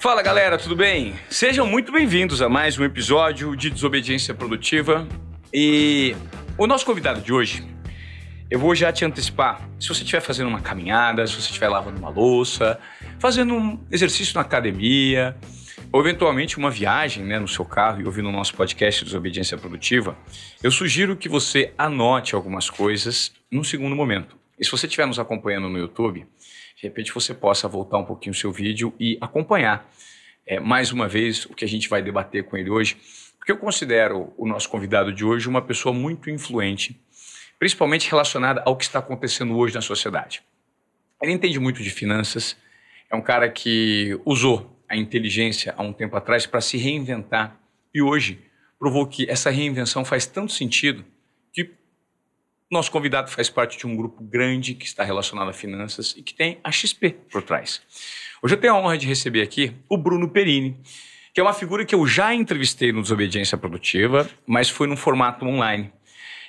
Fala galera, tudo bem? Sejam muito bem-vindos a mais um episódio de Desobediência Produtiva. E o nosso convidado de hoje, eu vou já te antecipar. Se você estiver fazendo uma caminhada, se você estiver lavando uma louça, fazendo um exercício na academia, ou eventualmente uma viagem né, no seu carro e ouvindo o nosso podcast Desobediência Produtiva, eu sugiro que você anote algumas coisas num segundo momento. E se você estiver nos acompanhando no YouTube, de repente você possa voltar um pouquinho o seu vídeo e acompanhar é, mais uma vez o que a gente vai debater com ele hoje, porque eu considero o nosso convidado de hoje uma pessoa muito influente, principalmente relacionada ao que está acontecendo hoje na sociedade. Ele entende muito de finanças, é um cara que usou a inteligência há um tempo atrás para se reinventar e hoje provou que essa reinvenção faz tanto sentido nosso convidado faz parte de um grupo grande que está relacionado a finanças e que tem a XP por trás. Hoje eu tenho a honra de receber aqui o Bruno Perini, que é uma figura que eu já entrevistei no Desobediência Produtiva, mas foi num formato online.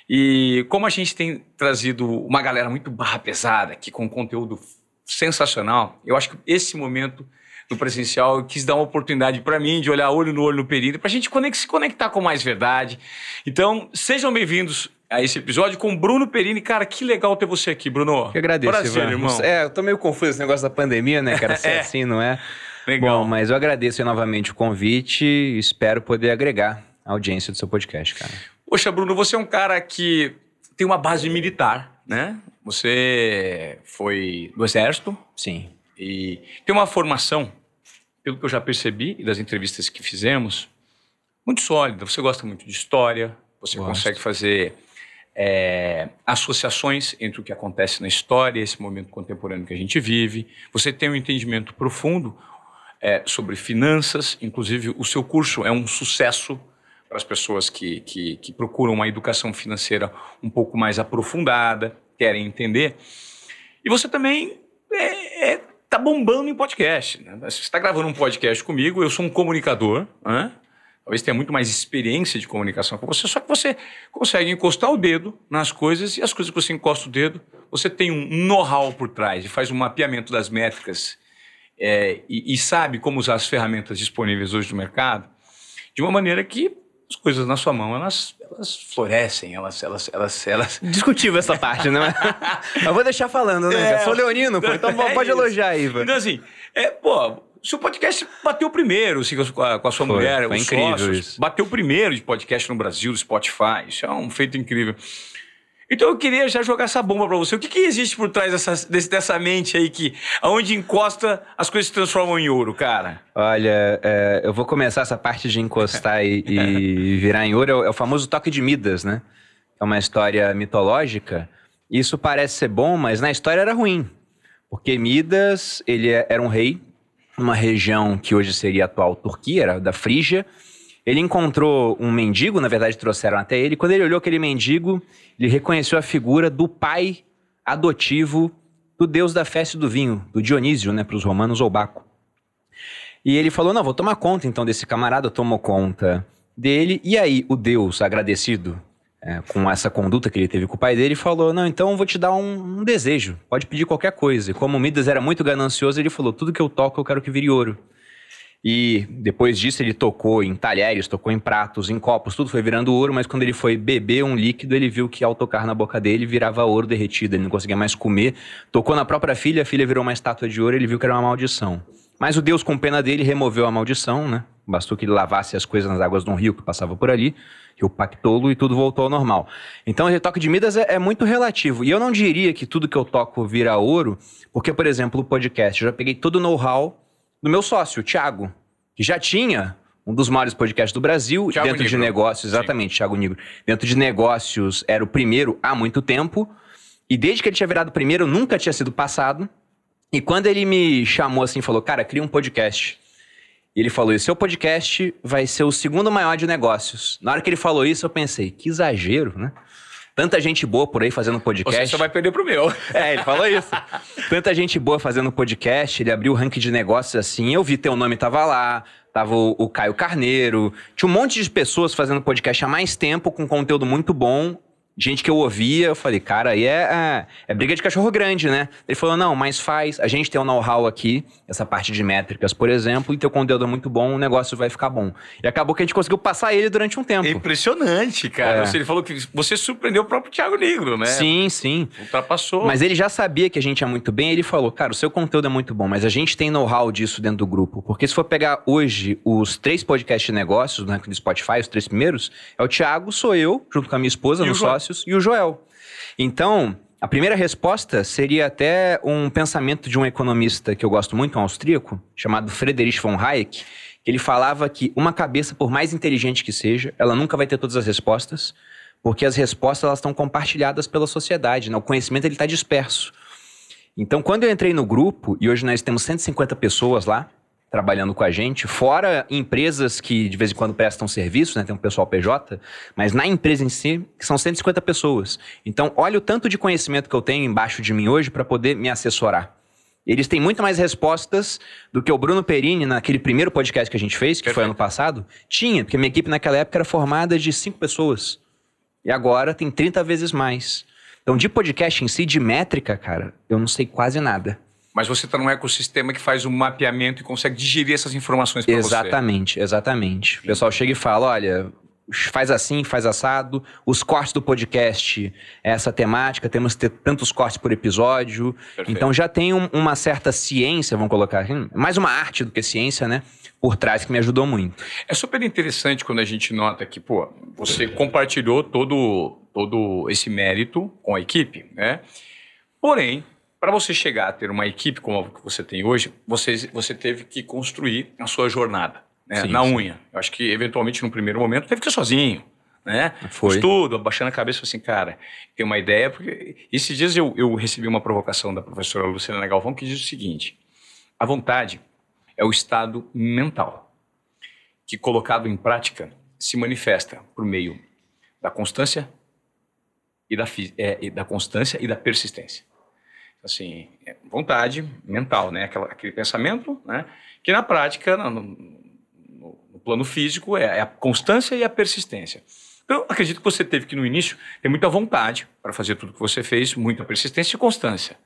E como a gente tem trazido uma galera muito barra pesada aqui com conteúdo sensacional, eu acho que esse momento do presencial, quis dar uma oportunidade para mim de olhar olho no olho no período, para a gente se conectar com mais verdade. Então, sejam bem-vindos a esse episódio com Bruno Perini. Cara, que legal ter você aqui, Bruno. Que agradeço, Prazer, irmão. É, eu tô meio confuso esse negócio da pandemia, né, cara? Se é. assim, não é? Legal. Bom, mas eu agradeço novamente o convite e espero poder agregar a audiência do seu podcast, cara. Poxa, Bruno, você é um cara que tem uma base militar, né? Você foi do Exército. Sim. E tem uma formação, pelo que eu já percebi e das entrevistas que fizemos, muito sólida. Você gosta muito de história, você Gosto. consegue fazer é, associações entre o que acontece na história e esse momento contemporâneo que a gente vive. Você tem um entendimento profundo é, sobre finanças, inclusive o seu curso é um sucesso para as pessoas que, que, que procuram uma educação financeira um pouco mais aprofundada, querem entender. E você também é, é, tá bombando em podcast. Né? Você está gravando um podcast comigo, eu sou um comunicador, né? Talvez tenha muito mais experiência de comunicação com você, só que você consegue encostar o dedo nas coisas e as coisas que você encosta o dedo, você tem um know-how por trás e faz um mapeamento das métricas é, e, e sabe como usar as ferramentas disponíveis hoje no mercado de uma maneira que as coisas na sua mão elas, elas florescem, elas, elas, elas, elas Discutível essa parte, né? eu vou deixar falando, né? É. Sou leonino, pô, então É pode isso. elogiar aí. Então, assim, é, pô, seu podcast bateu primeiro assim, com, a, com a sua Foi, mulher, foi os incrível sócios. isso. Bateu primeiro de podcast no Brasil, do Spotify. Isso é um feito incrível. Então eu queria já jogar essa bomba pra você. O que, que existe por trás dessa, desse- dessa mente aí que, aonde encosta, as coisas se transformam em ouro, cara? Olha, é, eu vou começar essa parte de encostar e, e virar em ouro. É o, é o famoso toque de Midas, né? É uma história mitológica. Isso parece ser bom, mas na história era ruim. Porque Midas, ele é- era um rei, numa região que hoje seria a atual Turquia, era da Frígia. Ele encontrou um mendigo, na verdade trouxeram até ele. Quando ele olhou aquele mendigo, ele reconheceu a figura do pai adotivo do deus da festa e do vinho, do Dionísio, né, para os romanos, ou Baco. E ele falou: Não, vou tomar conta então desse camarada, tomou conta dele. E aí, o Deus, agradecido é, com essa conduta que ele teve com o pai dele, falou: Não, então eu vou te dar um, um desejo, pode pedir qualquer coisa. E como Midas era muito ganancioso, ele falou: Tudo que eu toco eu quero que vire ouro. E depois disso ele tocou em talheres, tocou em pratos, em copos, tudo foi virando ouro, mas quando ele foi beber um líquido, ele viu que ao tocar na boca dele virava ouro derretido, ele não conseguia mais comer. Tocou na própria filha, a filha virou uma estátua de ouro, ele viu que era uma maldição. Mas o Deus, com pena dele, removeu a maldição, né? Bastou que ele lavasse as coisas nas águas de um rio que passava por ali, rio Pactolo, e tudo voltou ao normal. Então, esse toque de Midas é, é muito relativo. E eu não diria que tudo que eu toco vira ouro, porque, por exemplo, o podcast, eu já peguei todo o know-how do meu sócio, o Thiago, que já tinha um dos maiores podcasts do Brasil, Thiago dentro de negócios, exatamente, Thiago Nigro. Dentro de negócios, era o primeiro há muito tempo, e desde que ele tinha virado primeiro, nunca tinha sido passado. E quando ele me chamou assim, falou, cara, cria um podcast. E ele falou, e seu podcast vai ser o segundo maior de negócios. Na hora que ele falou isso, eu pensei, que exagero, né? Tanta gente boa por aí fazendo podcast. Você só vai perder pro meu. É, ele falou isso. Tanta gente boa fazendo podcast, ele abriu o ranking de negócios assim, eu vi teu nome tava lá, tava o, o Caio Carneiro, tinha um monte de pessoas fazendo podcast há mais tempo, com conteúdo muito bom, gente que eu ouvia, eu falei, cara, aí é, é, é, briga de cachorro grande, né? Ele falou, não, mas faz, a gente tem um know-how aqui, essa parte de métricas, por exemplo, e teu conteúdo é muito bom, o negócio vai ficar bom. E acabou que a gente conseguiu passar ele durante um tempo. É impressionante, cara. É. Ele falou que você surpreendeu o próprio Thiago Negro, né? Sim, sim. Ultrapassou. Mas ele já sabia que a gente é muito bem, ele falou, cara, o seu conteúdo é muito bom, mas a gente tem know-how disso dentro do grupo. Porque se for pegar hoje os três podcasts de negócios, né, do Spotify, os três primeiros, é o Thiago, sou eu, junto com a minha esposa, e nos sócios, e o Joel. Então, a primeira resposta seria até um pensamento de um economista que eu gosto muito, um austríaco, chamado Friedrich von Hayek, ele falava que uma cabeça, por mais inteligente que seja, ela nunca vai ter todas as respostas, porque as respostas elas estão compartilhadas pela sociedade, né? o conhecimento está disperso. Então, quando eu entrei no grupo, e hoje nós temos 150 pessoas lá, trabalhando com a gente, fora empresas que de vez em quando prestam serviço, né? Tem um pessoal PJ, mas na empresa em si, que são 150 pessoas. Então, olha o tanto de conhecimento que eu tenho embaixo de mim hoje para poder me assessorar. Eles têm muito mais respostas do que o Bruno Perini, naquele primeiro podcast que a gente fez, que Perfeito. foi ano passado, tinha, porque minha equipe naquela época era formada de cinco pessoas. E agora tem 30 vezes mais. Então, de podcast em si, de métrica, cara, eu não sei quase nada. Mas você está num ecossistema que faz um mapeamento e consegue digerir essas informações para você. Exatamente, exatamente. O pessoal chega e fala, olha, faz assim, faz assado. Os cortes do podcast é essa temática, temos que ter tantos cortes por episódio. Perfeito. Então já tem um, uma certa ciência, vamos colocar aqui, mais uma arte do que ciência, né? Por trás que me ajudou muito. É super interessante quando a gente nota que, pô, você compartilhou todo, todo esse mérito com a equipe, né? Porém, para você chegar a ter uma equipe como a que você tem hoje, você, você teve que construir a sua jornada né? sim, na sim. unha. Eu acho que, eventualmente, no primeiro momento, teve que ser sozinho. Né? Foi. Estudo, abaixando a cabeça, assim, cara, tem uma ideia. Porque esses dias eu, eu recebi uma provocação da professora Luciana Galvão que diz o seguinte: a vontade é o estado mental que, colocado em prática, se manifesta por meio da constância e da, é, da constância e da persistência assim, é vontade mental, né? Aquela, aquele pensamento, né? Que na prática, no, no, no plano físico, é, é, a constância e a persistência. Então, eu acredito que você teve que, no início, ter muita vontade para fazer tudo que você fez, muita persistência e constância.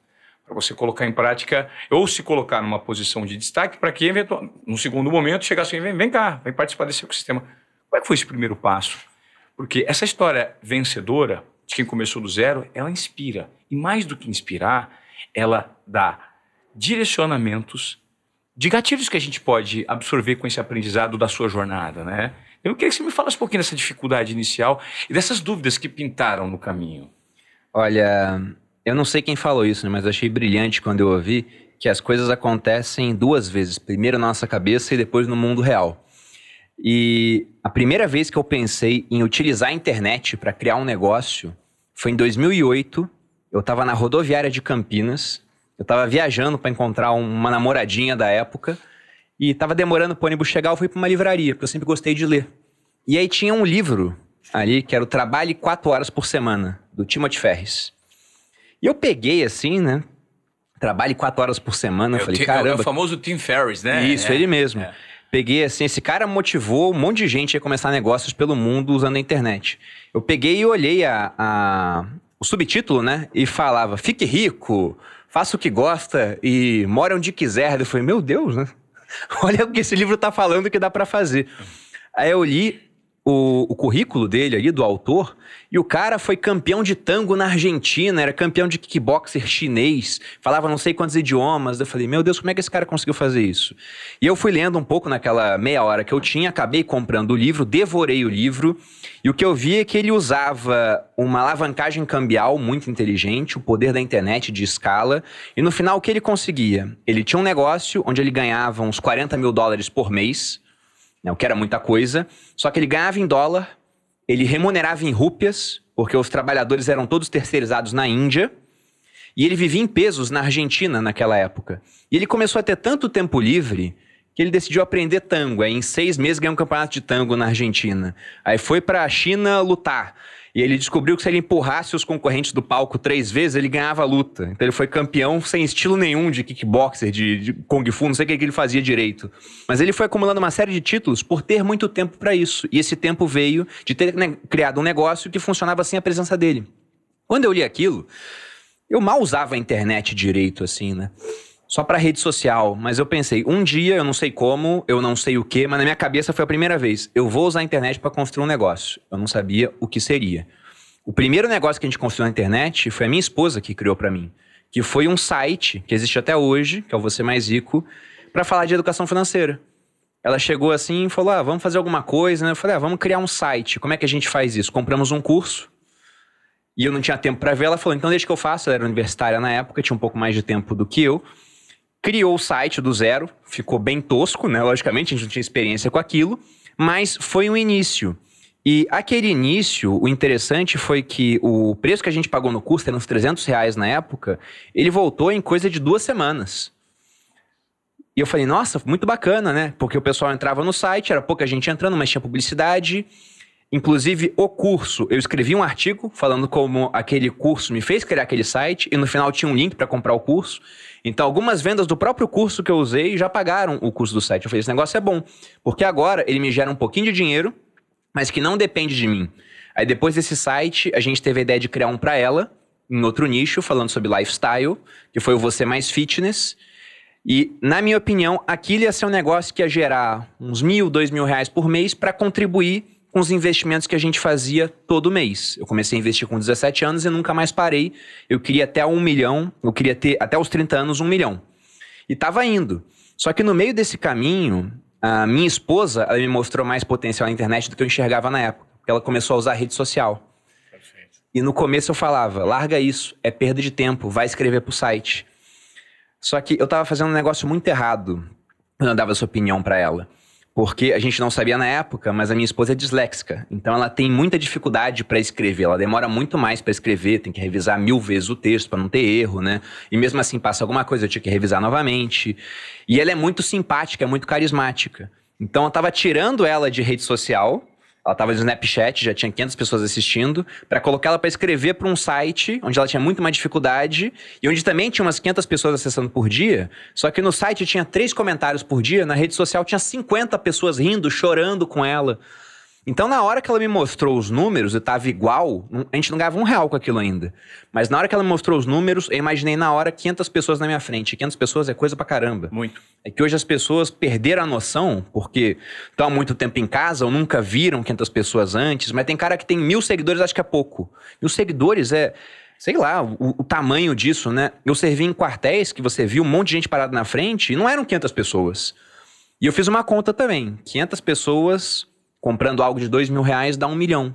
Para você colocar em prática, ou se colocar numa posição de destaque, para que, eventualmente, no segundo momento, chegasse assim, vem, vem cá, vem participar desse ecossistema. Como é que foi esse primeiro passo? Porque essa história vencedora, de quem começou do zero, ela inspira. E mais do que inspirar, ela dá direcionamentos de gatilhos que a gente pode absorver com esse aprendizado da sua jornada, né? Eu queria que você me falasse um pouquinho dessa dificuldade inicial e dessas dúvidas que pintaram no caminho. Olha, eu não sei quem falou isso, né, mas achei brilhante quando eu ouvi que as coisas acontecem duas vezes, primeiro na nossa cabeça e depois no mundo real. E a primeira vez que eu pensei em utilizar a internet para criar um negócio foi em 2008, eu estava na rodoviária de Campinas, eu estava viajando para encontrar uma namoradinha da época e estava demorando para o ônibus chegar, eu fui para uma livraria, porque eu sempre gostei de ler. E aí tinha um livro ali que era o Trabalhe Quatro Horas por Semana, do Timothy Ferris. E eu peguei assim, né? Trabalhe quatro horas por semana. Eu falei, caramba. É o famoso Tim Ferriss, né? Isso, é, ele mesmo. É. Peguei assim, esse cara motivou um monte de gente a começar negócios pelo mundo usando a internet. Eu peguei e olhei a, a, o subtítulo, né? E falava: fique rico, faça o que gosta e more onde quiser. Eu falei: meu Deus, né? Olha o que esse livro tá falando que dá para fazer. Aí eu li o, o, currículo dele ali, do autor, e o cara foi campeão de tango na Argentina, era campeão de kickboxer chinês, falava não sei quantos idiomas. Eu falei, meu Deus, como é que esse cara conseguiu fazer isso? E eu fui lendo um pouco naquela meia hora que eu tinha, acabei comprando o livro, devorei o livro, e o que eu vi é que ele usava uma alavancagem cambial muito inteligente, o poder da internet de escala, e no final o que ele conseguia? Ele tinha um negócio onde ele ganhava uns 40 mil dólares por mês, né, o que era muita coisa. Só que ele ganhava em dólar, ele remunerava em rúpias, porque os trabalhadores eram todos terceirizados na Índia, e ele vivia em pesos na Argentina naquela época. E ele começou a ter tanto tempo livre que ele decidiu aprender tango. Aí, em seis meses ganhou um campeonato de tango na Argentina. Aí foi para a China lutar. E ele descobriu que se ele empurrasse os concorrentes do palco três vezes, ele ganhava a luta. Então ele foi campeão sem estilo nenhum de kickboxer, de, de kung fu, não sei o que, que ele fazia direito. Mas ele foi acumulando uma série de títulos por ter muito tempo para isso. E esse tempo veio de ter né, criado um negócio que funcionava sem a presença dele. Quando eu li aquilo, eu mal usava a internet direito, assim, né? Só para rede social, mas eu pensei, um dia, eu não sei como, eu não sei o que, mas na minha cabeça foi a primeira vez. Eu vou usar a internet para construir um negócio. Eu não sabia o que seria. O primeiro negócio que a gente construiu na internet foi a minha esposa que criou para mim, que foi um site que existe até hoje, que é o Você Mais Rico, para falar de educação financeira. Ela chegou assim e falou: ah, vamos fazer alguma coisa, né? Eu falei: ah, vamos criar um site. Como é que a gente faz isso? Compramos um curso e eu não tinha tempo para ver. Ela falou: então deixa que eu faço. Ela era universitária na época, tinha um pouco mais de tempo do que eu. Criou o site do zero, ficou bem tosco, né? Logicamente, a gente não tinha experiência com aquilo, mas foi um início. E aquele início, o interessante foi que o preço que a gente pagou no curso, era uns 300 reais na época, ele voltou em coisa de duas semanas. E eu falei, nossa, muito bacana, né? Porque o pessoal entrava no site, era pouca gente entrando, mas tinha publicidade. Inclusive, o curso, eu escrevi um artigo falando como aquele curso me fez criar aquele site e no final tinha um link para comprar o curso. Então, algumas vendas do próprio curso que eu usei já pagaram o custo do site. Eu falei, esse negócio é bom, porque agora ele me gera um pouquinho de dinheiro, mas que não depende de mim. Aí depois desse site, a gente teve a ideia de criar um para ela, em outro nicho, falando sobre lifestyle, que foi o Você Mais Fitness. E, na minha opinião, aquilo ia ser um negócio que ia gerar uns mil, dois mil reais por mês para contribuir com os investimentos que a gente fazia todo mês. Eu comecei a investir com 17 anos e nunca mais parei. Eu queria até um milhão, eu queria ter até os 30 anos um milhão. E estava indo. Só que no meio desse caminho, a minha esposa ela me mostrou mais potencial na internet do que eu enxergava na época. Ela começou a usar a rede social. Perfeito. E no começo eu falava, larga isso, é perda de tempo, vai escrever pro site. Só que eu estava fazendo um negócio muito errado quando eu dava essa opinião para ela porque a gente não sabia na época, mas a minha esposa é disléxica. Então ela tem muita dificuldade para escrever. Ela demora muito mais para escrever, tem que revisar mil vezes o texto para não ter erro, né? E mesmo assim passa alguma coisa, eu tinha que revisar novamente. E ela é muito simpática, é muito carismática. Então eu estava tirando ela de rede social ela estava no Snapchat, já tinha 500 pessoas assistindo, para colocar ela para escrever para um site onde ela tinha muito mais dificuldade e onde também tinha umas 500 pessoas acessando por dia. Só que no site tinha três comentários por dia, na rede social tinha 50 pessoas rindo, chorando com ela. Então, na hora que ela me mostrou os números e tava igual, a gente não ganhava um real com aquilo ainda. Mas na hora que ela me mostrou os números, eu imaginei na hora 500 pessoas na minha frente. 500 pessoas é coisa pra caramba. Muito. É que hoje as pessoas perderam a noção, porque estão há muito tempo em casa ou nunca viram 500 pessoas antes, mas tem cara que tem mil seguidores, acho que é pouco. Mil seguidores é sei lá, o, o, tamanho disso, né? Eu servi em quartéis que você viu um monte de gente parada na frente e não eram 500 pessoas. E eu fiz uma conta também. 500 pessoas comprando algo de dois mil reais dá um milhão.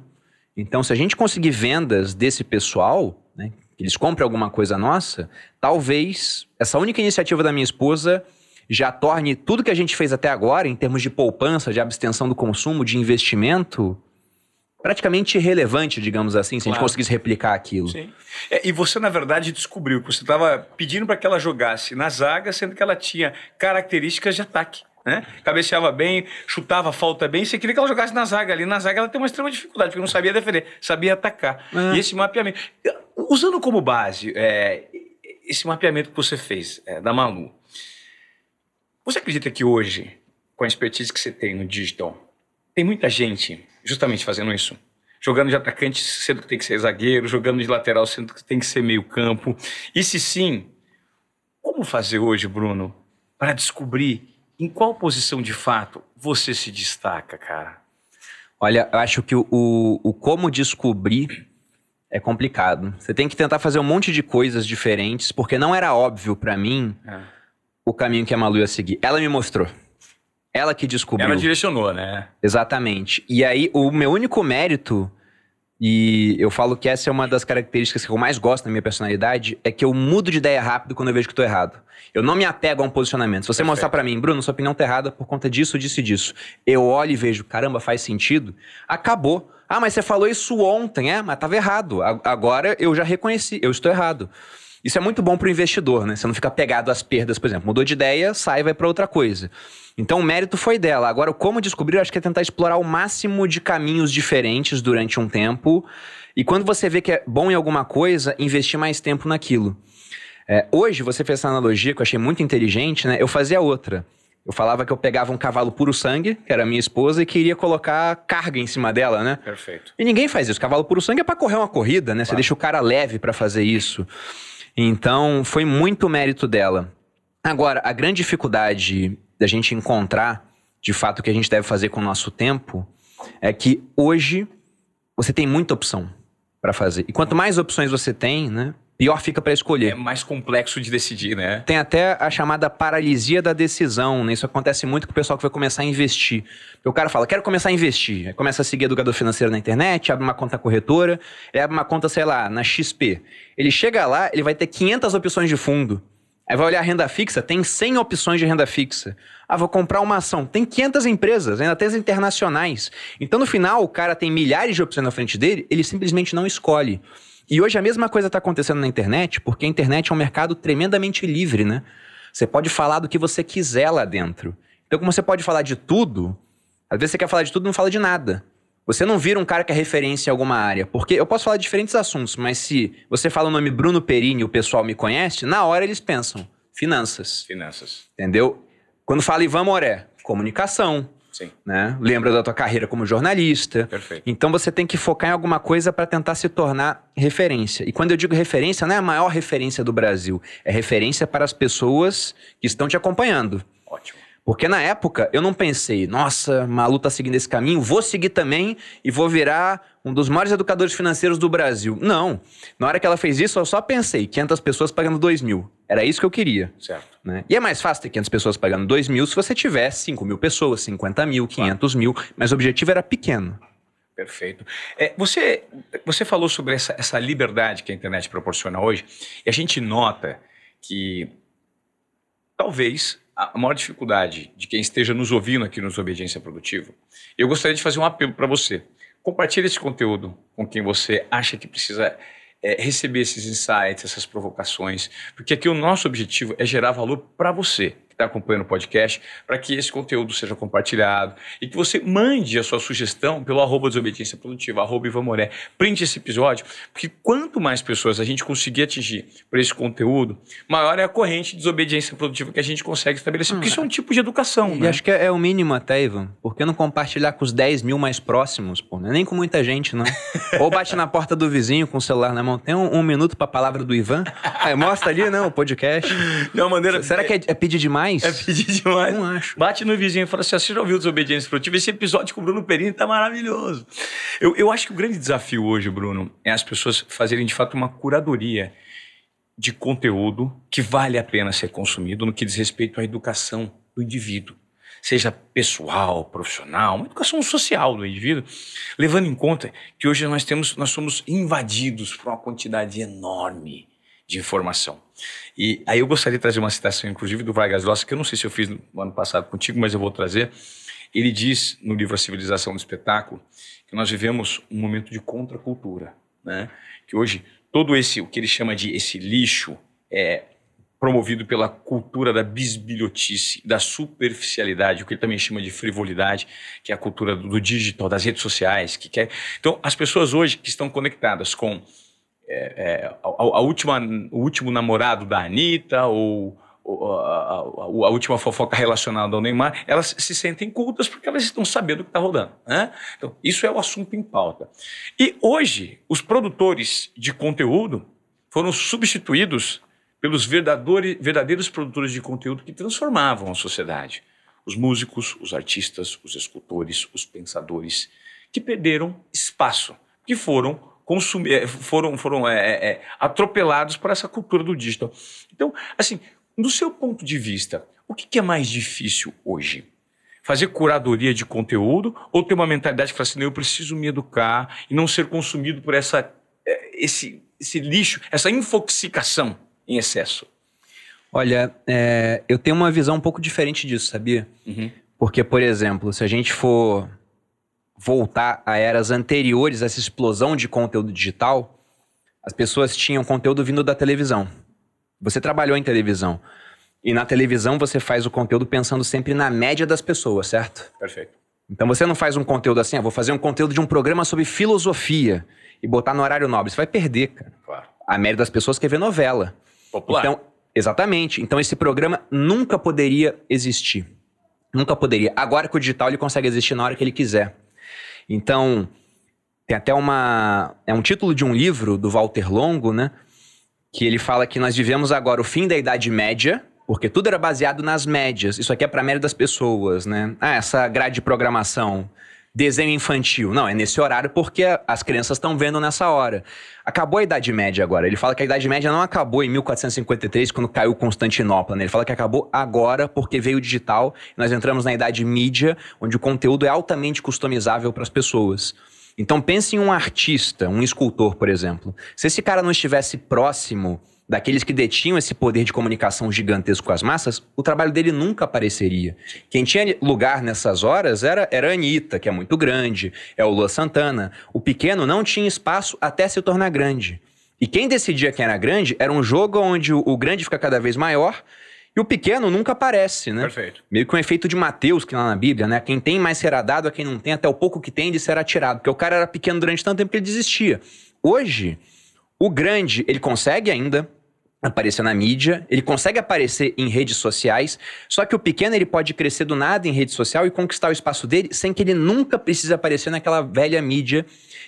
Então, se a gente conseguir vendas desse pessoal, né, que eles comprem alguma coisa nossa, talvez essa única iniciativa da minha esposa já torne tudo que a gente fez até agora, em termos de poupança, de abstenção do consumo, de investimento, praticamente irrelevante, digamos assim, se claro. a gente conseguisse replicar aquilo. Sim. É, e você, na verdade, descobriu que você estava pedindo para que ela jogasse na zaga, sendo que ela tinha características de ataque né? Cabeceava bem, chutava falta bem. Você queria que ela jogasse na zaga ali. Na zaga ela tem uma extrema dificuldade, porque não sabia defender, sabia atacar. É. E esse mapeamento. Usando como base é, esse mapeamento que você fez é, da Malu, você acredita que hoje, com a expertise que você tem no digital, tem muita gente justamente fazendo isso? Jogando de atacante sendo que tem que ser zagueiro, jogando de lateral sendo que tem que ser meio campo. E se sim, como fazer hoje, Bruno, para descobrir em qual posição de fato você se destaca, cara? Olha, eu acho que o, o, como descobrir é complicado. Você tem que tentar fazer um monte de coisas diferentes, porque não era óbvio para mim é. o caminho que a Malu ia seguir. Ela me mostrou. Ela que descobriu. Ela direcionou, né? Exatamente. E aí, o meu único mérito e eu falo que essa é uma das características que eu mais gosto na minha personalidade, é que eu mudo de ideia rápido quando eu vejo que estou errado. Eu não me apego a um posicionamento. Se você Perfeito. mostrar para mim, Bruno, sua opinião tá errada por conta disso, disso e disso. Eu olho e vejo, caramba, faz sentido. Acabou. Ah, mas você falou isso ontem, é? Mas tava errado. Agora eu já reconheci, eu estou errado. Isso é muito bom para o investidor, né? Você não fica pegado às perdas, por exemplo. Mudou de ideia, sai e vai para outra coisa. Então o mérito foi dela. Agora, como descobrir, eu acho que é tentar explorar o máximo de caminhos diferentes durante um tempo. E quando você vê que é bom em alguma coisa, investir mais tempo naquilo. É, hoje, você fez essa analogia que eu achei muito inteligente, né? Eu fazia outra. Eu falava que eu pegava um cavalo puro sangue, que era minha esposa, e queria colocar carga em cima dela, né? Perfeito. E ninguém faz isso. Cavalo puro sangue é para correr uma corrida, né? Claro. Você deixa o cara leve para fazer isso. Então, foi muito mérito dela. Agora, a grande dificuldade da gente encontrar, de fato, o que a gente deve fazer com o nosso tempo, é que hoje você tem muita opção para fazer. E quanto mais opções você tem, né? Pior fica para escolher. É mais complexo de decidir, né? Tem até a chamada paralisia da decisão, né? Isso acontece muito com o pessoal que vai começar a investir. O cara fala, quero começar a investir. Aí começa a seguir educador financeiro na internet, abre uma conta corretora, ele abre uma conta, sei lá, na XP. Ele chega lá, ele vai ter 500 opções de fundo. Aí vai olhar a renda fixa, tem 100 opções de renda fixa. Ah, vou comprar uma ação. Tem 500 empresas, ainda tem as internacionais. Então, no final, o cara tem milhares de opções na frente dele, ele simplesmente não escolhe. E hoje a mesma coisa está acontecendo na internet, porque a internet é um mercado tremendamente livre, né? Você pode falar do que você quiser lá dentro. Então, como você pode falar de tudo, às vezes você quer falar de tudo e não fala de nada. Você não vira um cara que é referência em alguma área. Porque eu posso falar de diferentes assuntos, mas se você fala o nome Bruno Perini e o pessoal me conhece, na hora eles pensam finanças. Finanças. Entendeu? Quando fala Ivan Moré, comunicação. Sim. Né? Lembra da tua carreira como jornalista. Perfeito. Então você tem que focar em alguma coisa para tentar se tornar referência. E quando eu digo referência, não é a maior referência do Brasil, é referência para as pessoas que estão te acompanhando. Ótimo. Porque na época eu não pensei, nossa, Malu tá seguindo esse caminho, vou seguir também e vou virar um dos maiores educadores financeiros do Brasil. Não. Na hora que ela fez isso, eu só pensei, 500 pessoas pagando 2 mil. Era isso que eu queria. Certo. Né? E é mais fácil ter 500 pessoas pagando 2 mil se você tiver 5 mil pessoas, 50 mil, 500 claro. mil. Mas o objetivo era pequeno. Perfeito. É, você, você falou sobre essa, essa liberdade que a internet proporciona hoje, e a gente nota que talvez a maior dificuldade de quem esteja nos ouvindo aqui nos Obediência Produtiva, eu gostaria de fazer um apelo para você. Compartilhe esse conteúdo com quem você acha que precisa é, receber esses insights, essas provocações, porque aqui o nosso objetivo é gerar valor para você está acompanhando o podcast, para que esse conteúdo seja compartilhado e que você mande a sua sugestão pelo arroba desobediência produtiva, arroba Ivan Moré. Print esse episódio, porque quanto mais pessoas a gente conseguir atingir por esse conteúdo, maior é a corrente de desobediência produtiva que a gente consegue estabelecer, porque hum, isso é um tipo de educação, e né? acho que é, o mínimo até, Ivan. Por que não compartilhar com os 10 mil mais próximos, pô? Não é nem com muita gente, não. Ou bate na porta do vizinho com o celular na mão. Tem um, um minuto para a palavra do Ivan? Aí mostra ali, não, o podcast. De uma maneira... Será que é, é pedir demais? Demais? É pedir demais. Não acho. Bate no vizinho e fala assim: você já ouviu Desobediência Produtiva? Esse episódio com o Bruno Perini tá maravilhoso. Eu, eu acho que o grande desafio hoje, Bruno, é as pessoas fazerem de fato uma curadoria de conteúdo que vale a pena ser consumido no que diz respeito à educação do indivíduo. Seja pessoal, profissional, uma educação social do indivíduo, levando em conta que hoje nós temos, nós somos invadidos por uma quantidade enorme de informação. E aí eu gostaria de trazer uma citação, inclusive, do Vargas Llosa, que eu não sei se eu fiz no ano passado contigo, mas eu vou trazer. Ele diz no livro A Civilização do Espetáculo que nós vivemos um momento de contracultura, né? Que hoje todo esse, o que ele chama de esse lixo, é promovido pela cultura da bisbilhotice, da superficialidade, o que ele também chama de frivolidade, que é a cultura do digital, das redes sociais, que quer. Então, as pessoas hoje que estão conectadas com é, é, a, a, última, o último namorado da Anitta ou, a, a, última fofoca relacionada ao Neymar, elas se sentem cultas porque elas estão sabendo o que está rodando. Né? Então, isso é o assunto em pauta. E hoje, os produtores de conteúdo foram substituídos pelos verdadeiros produtores de conteúdo que transformavam a sociedade. Os músicos, os artistas, os escultores, os pensadores, que perderam espaço, que foram consumir, é, foram, foram é, é, é, atropelados por essa cultura do digital. Então, assim, do seu ponto de vista, o que, que é mais difícil hoje? Fazer curadoria de conteúdo ou ter uma mentalidade que fala assim, eu preciso me educar e não ser consumido por essa, é, esse, esse lixo, essa infoxicação em excesso? Olha, é, eu tenho uma visão um pouco diferente disso, sabia? Uhum. Porque, por exemplo, se a gente for voltar a eras anteriores essa explosão de conteúdo digital, as pessoas tinham conteúdo vindo da televisão. Você trabalhou em televisão. E na televisão você faz o conteúdo pensando sempre na média das pessoas, certo? Perfeito. Então você não faz um conteúdo assim, ah, vou fazer um conteúdo de um programa sobre filosofia e botar no horário nobre. Você vai perder, cara. Claro. A média das pessoas quer ver novela. Popular. Então, exatamente. Então esse programa nunca poderia existir. Nunca poderia. Agora que o digital ele consegue existir na hora que ele quiser. Então, tem até uma. É um título de um livro do Walter Longo, né? Que ele fala que nós vivemos agora o fim da Idade Média, porque tudo era baseado nas médias. Isso aqui é para a média das pessoas, né? Ah, essa grade de programação desenho infantil. Não, é nesse horário porque as crianças estão vendo nessa hora. Acabou a Idade Média agora. Ele fala que a Idade Média não acabou em 1453, quando caiu Constantinopla. Né? Ele fala que acabou agora porque veio o digital. nós entramos na Idade Mídia, onde o conteúdo é altamente customizável para as pessoas. Então pense em um artista, um escultor, por exemplo. Se esse cara não estivesse próximo daqueles que detinham esse poder de comunicação gigantesco com as massas, o trabalho dele nunca apareceria. Quem tinha lugar nessas horas era, era a Anitta, que é muito grande, é o Lua Santana. O pequeno não tinha espaço até se tornar grande. E quem decidia quem era grande era um jogo onde o, o grande fica cada vez maior e o pequeno nunca aparece, né? Perfeito. Meio que um efeito de Mateus, que lá na Bíblia, né? Quem tem mais será dado, a quem não tem, até o pouco que tem de será tirado. Porque o cara era pequeno durante tanto tempo que ele desistia. Hoje, o grande, ele consegue ainda aparecer na mídia, ele consegue aparecer em redes sociais, só que o pequeno ele pode crescer do nada em rede social e conquistar o espaço dele sem que ele nunca precise aparecer naquela velha mídia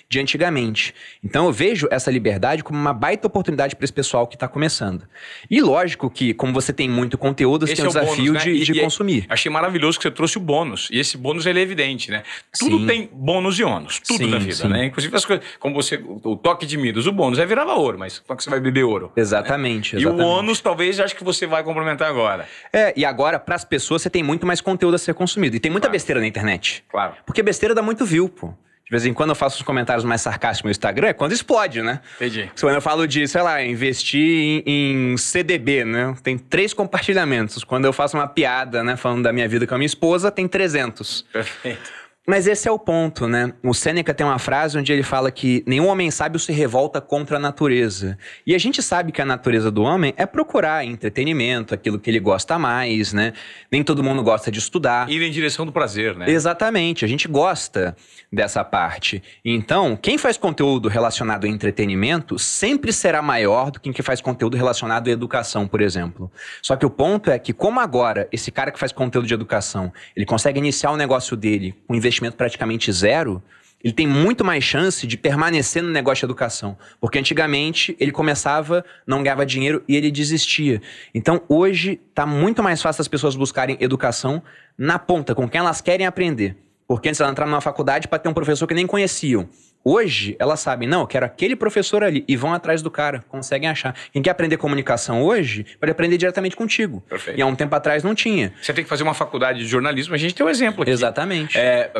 de antigamente. Então eu vejo essa liberdade como uma baita oportunidade para esse pessoal que está começando. E lógico que, como você tem muito conteúdo, você esse tem o é desafio bônus, né? de, de e, é consumir. achei maravilhoso que você trouxe o bônus. E esse bônus ele é evidente, né? Tudo sim. tem bônus e ônus. Tudo sim, na vida, sim. né? Inclusive as coisas, como você, o toque de Midas, o bônus é virava ouro, mas como é que você vai beber ouro? Exatamente, né? Exatamente. E o ônus talvez acho que você vai complementar agora. É, e agora para as pessoas você tem muito mais conteúdo a ser consumido. E tem muita claro. besteira na internet. Claro. Porque besteira dá muito view, pô. De vez em quando eu faço os comentários mais sarcásticos no Instagram, é quando explode, né? Entendi. Quando eu falo de, sei lá, investir em, em, CDB, né? Tem três compartilhamentos. Quando eu faço uma piada, né, falando da minha vida com a minha esposa, tem 300. Perfeito. Mas esse é o ponto, né? O Sêneca tem uma frase onde ele fala que nenhum homem sábio se revolta contra a natureza. E a gente sabe que a natureza do homem é procurar entretenimento, aquilo que ele gosta mais, né? Nem todo mundo gosta de estudar. Ir em direção do prazer, né? Exatamente, a gente gosta dessa parte. Então, quem faz conteúdo relacionado a entretenimento sempre será maior do que quem faz conteúdo relacionado à educação, por exemplo. Só que o ponto é que, como agora esse cara que faz conteúdo de educação, ele consegue iniciar o negócio dele com investimento investimento praticamente zero, ele tem muito mais chance de permanecer no negócio de educação. Porque antigamente ele começava, não ganhava dinheiro e ele desistia. Então hoje está muito mais fácil as pessoas buscarem educação na ponta, com quem elas querem aprender. Porque antes elas entraram numa faculdade para ter um professor que nem conheciam. Hoje, elas sabem, não, eu quero aquele professor ali, e vão atrás do cara, conseguem achar. Quem quer aprender comunicação hoje, pode aprender diretamente contigo. Perfeito. E há um tempo atrás não tinha. Você tem que fazer uma faculdade de jornalismo, a gente tem um exemplo aqui. Exatamente. É,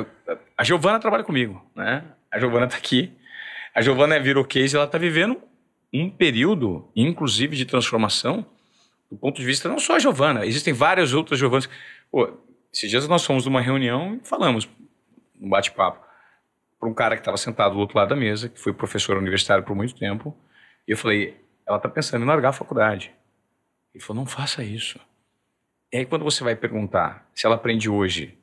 a Giovana trabalha comigo, né? A Giovana está aqui. A Giovana virou case, ela está vivendo um período, inclusive, de transformação, do ponto de vista não só a Giovana, existem várias outras Giovanas. Pô, esses dias nós fomos numa reunião e falamos, um bate-papo para um cara que estava sentado do outro lado da mesa, que foi professor universitário por muito tempo. E eu falei, ela está pensando em largar a faculdade. Ele falou, não faça isso. E aí quando você vai perguntar se ela aprende hoje,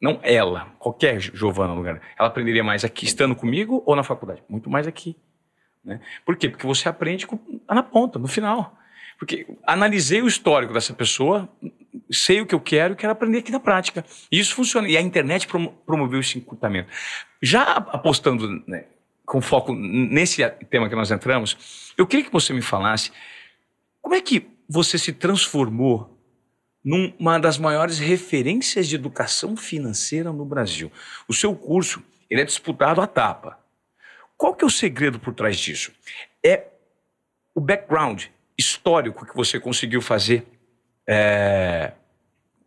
não ela, qualquer Giovana no lugar, ela aprenderia mais aqui estando comigo ou na faculdade? Muito mais aqui. Né? Por quê? Porque você aprende na ponta, no final. Porque analisei o histórico dessa pessoa, sei o que eu quero e quero aprender aqui na prática. E isso funciona. E a internet promoveu esse encurtamento. Já apostando né, com foco nesse tema que nós entramos, eu queria que você me falasse como é que você se transformou numa das maiores referências de educação financeira no Brasil. O seu curso ele é disputado à tapa. Qual que é o segredo por trás disso? É o background histórico que você conseguiu fazer. É,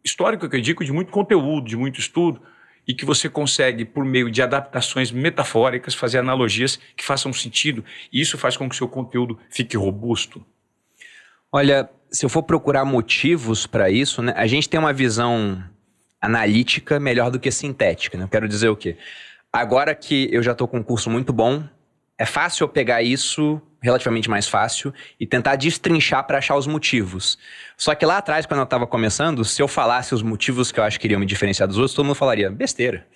histórico que eu digo de muito conteúdo, de muito estudo, e que você consegue, por meio de adaptações metafóricas, fazer analogias que façam sentido, e isso faz com que o seu conteúdo fique robusto? Olha, se eu for procurar motivos para isso, né, a gente tem uma visão analítica melhor do que sintética. Né? Quero dizer o quê? Agora que eu já estou com um curso muito bom, é fácil eu pegar isso relativamente mais fácil e tentar destrinchar para achar os motivos. Só que lá atrás, quando eu estava começando, se eu falasse os motivos que eu acho que iriam me diferenciar dos outros, todo mundo falaria besteira.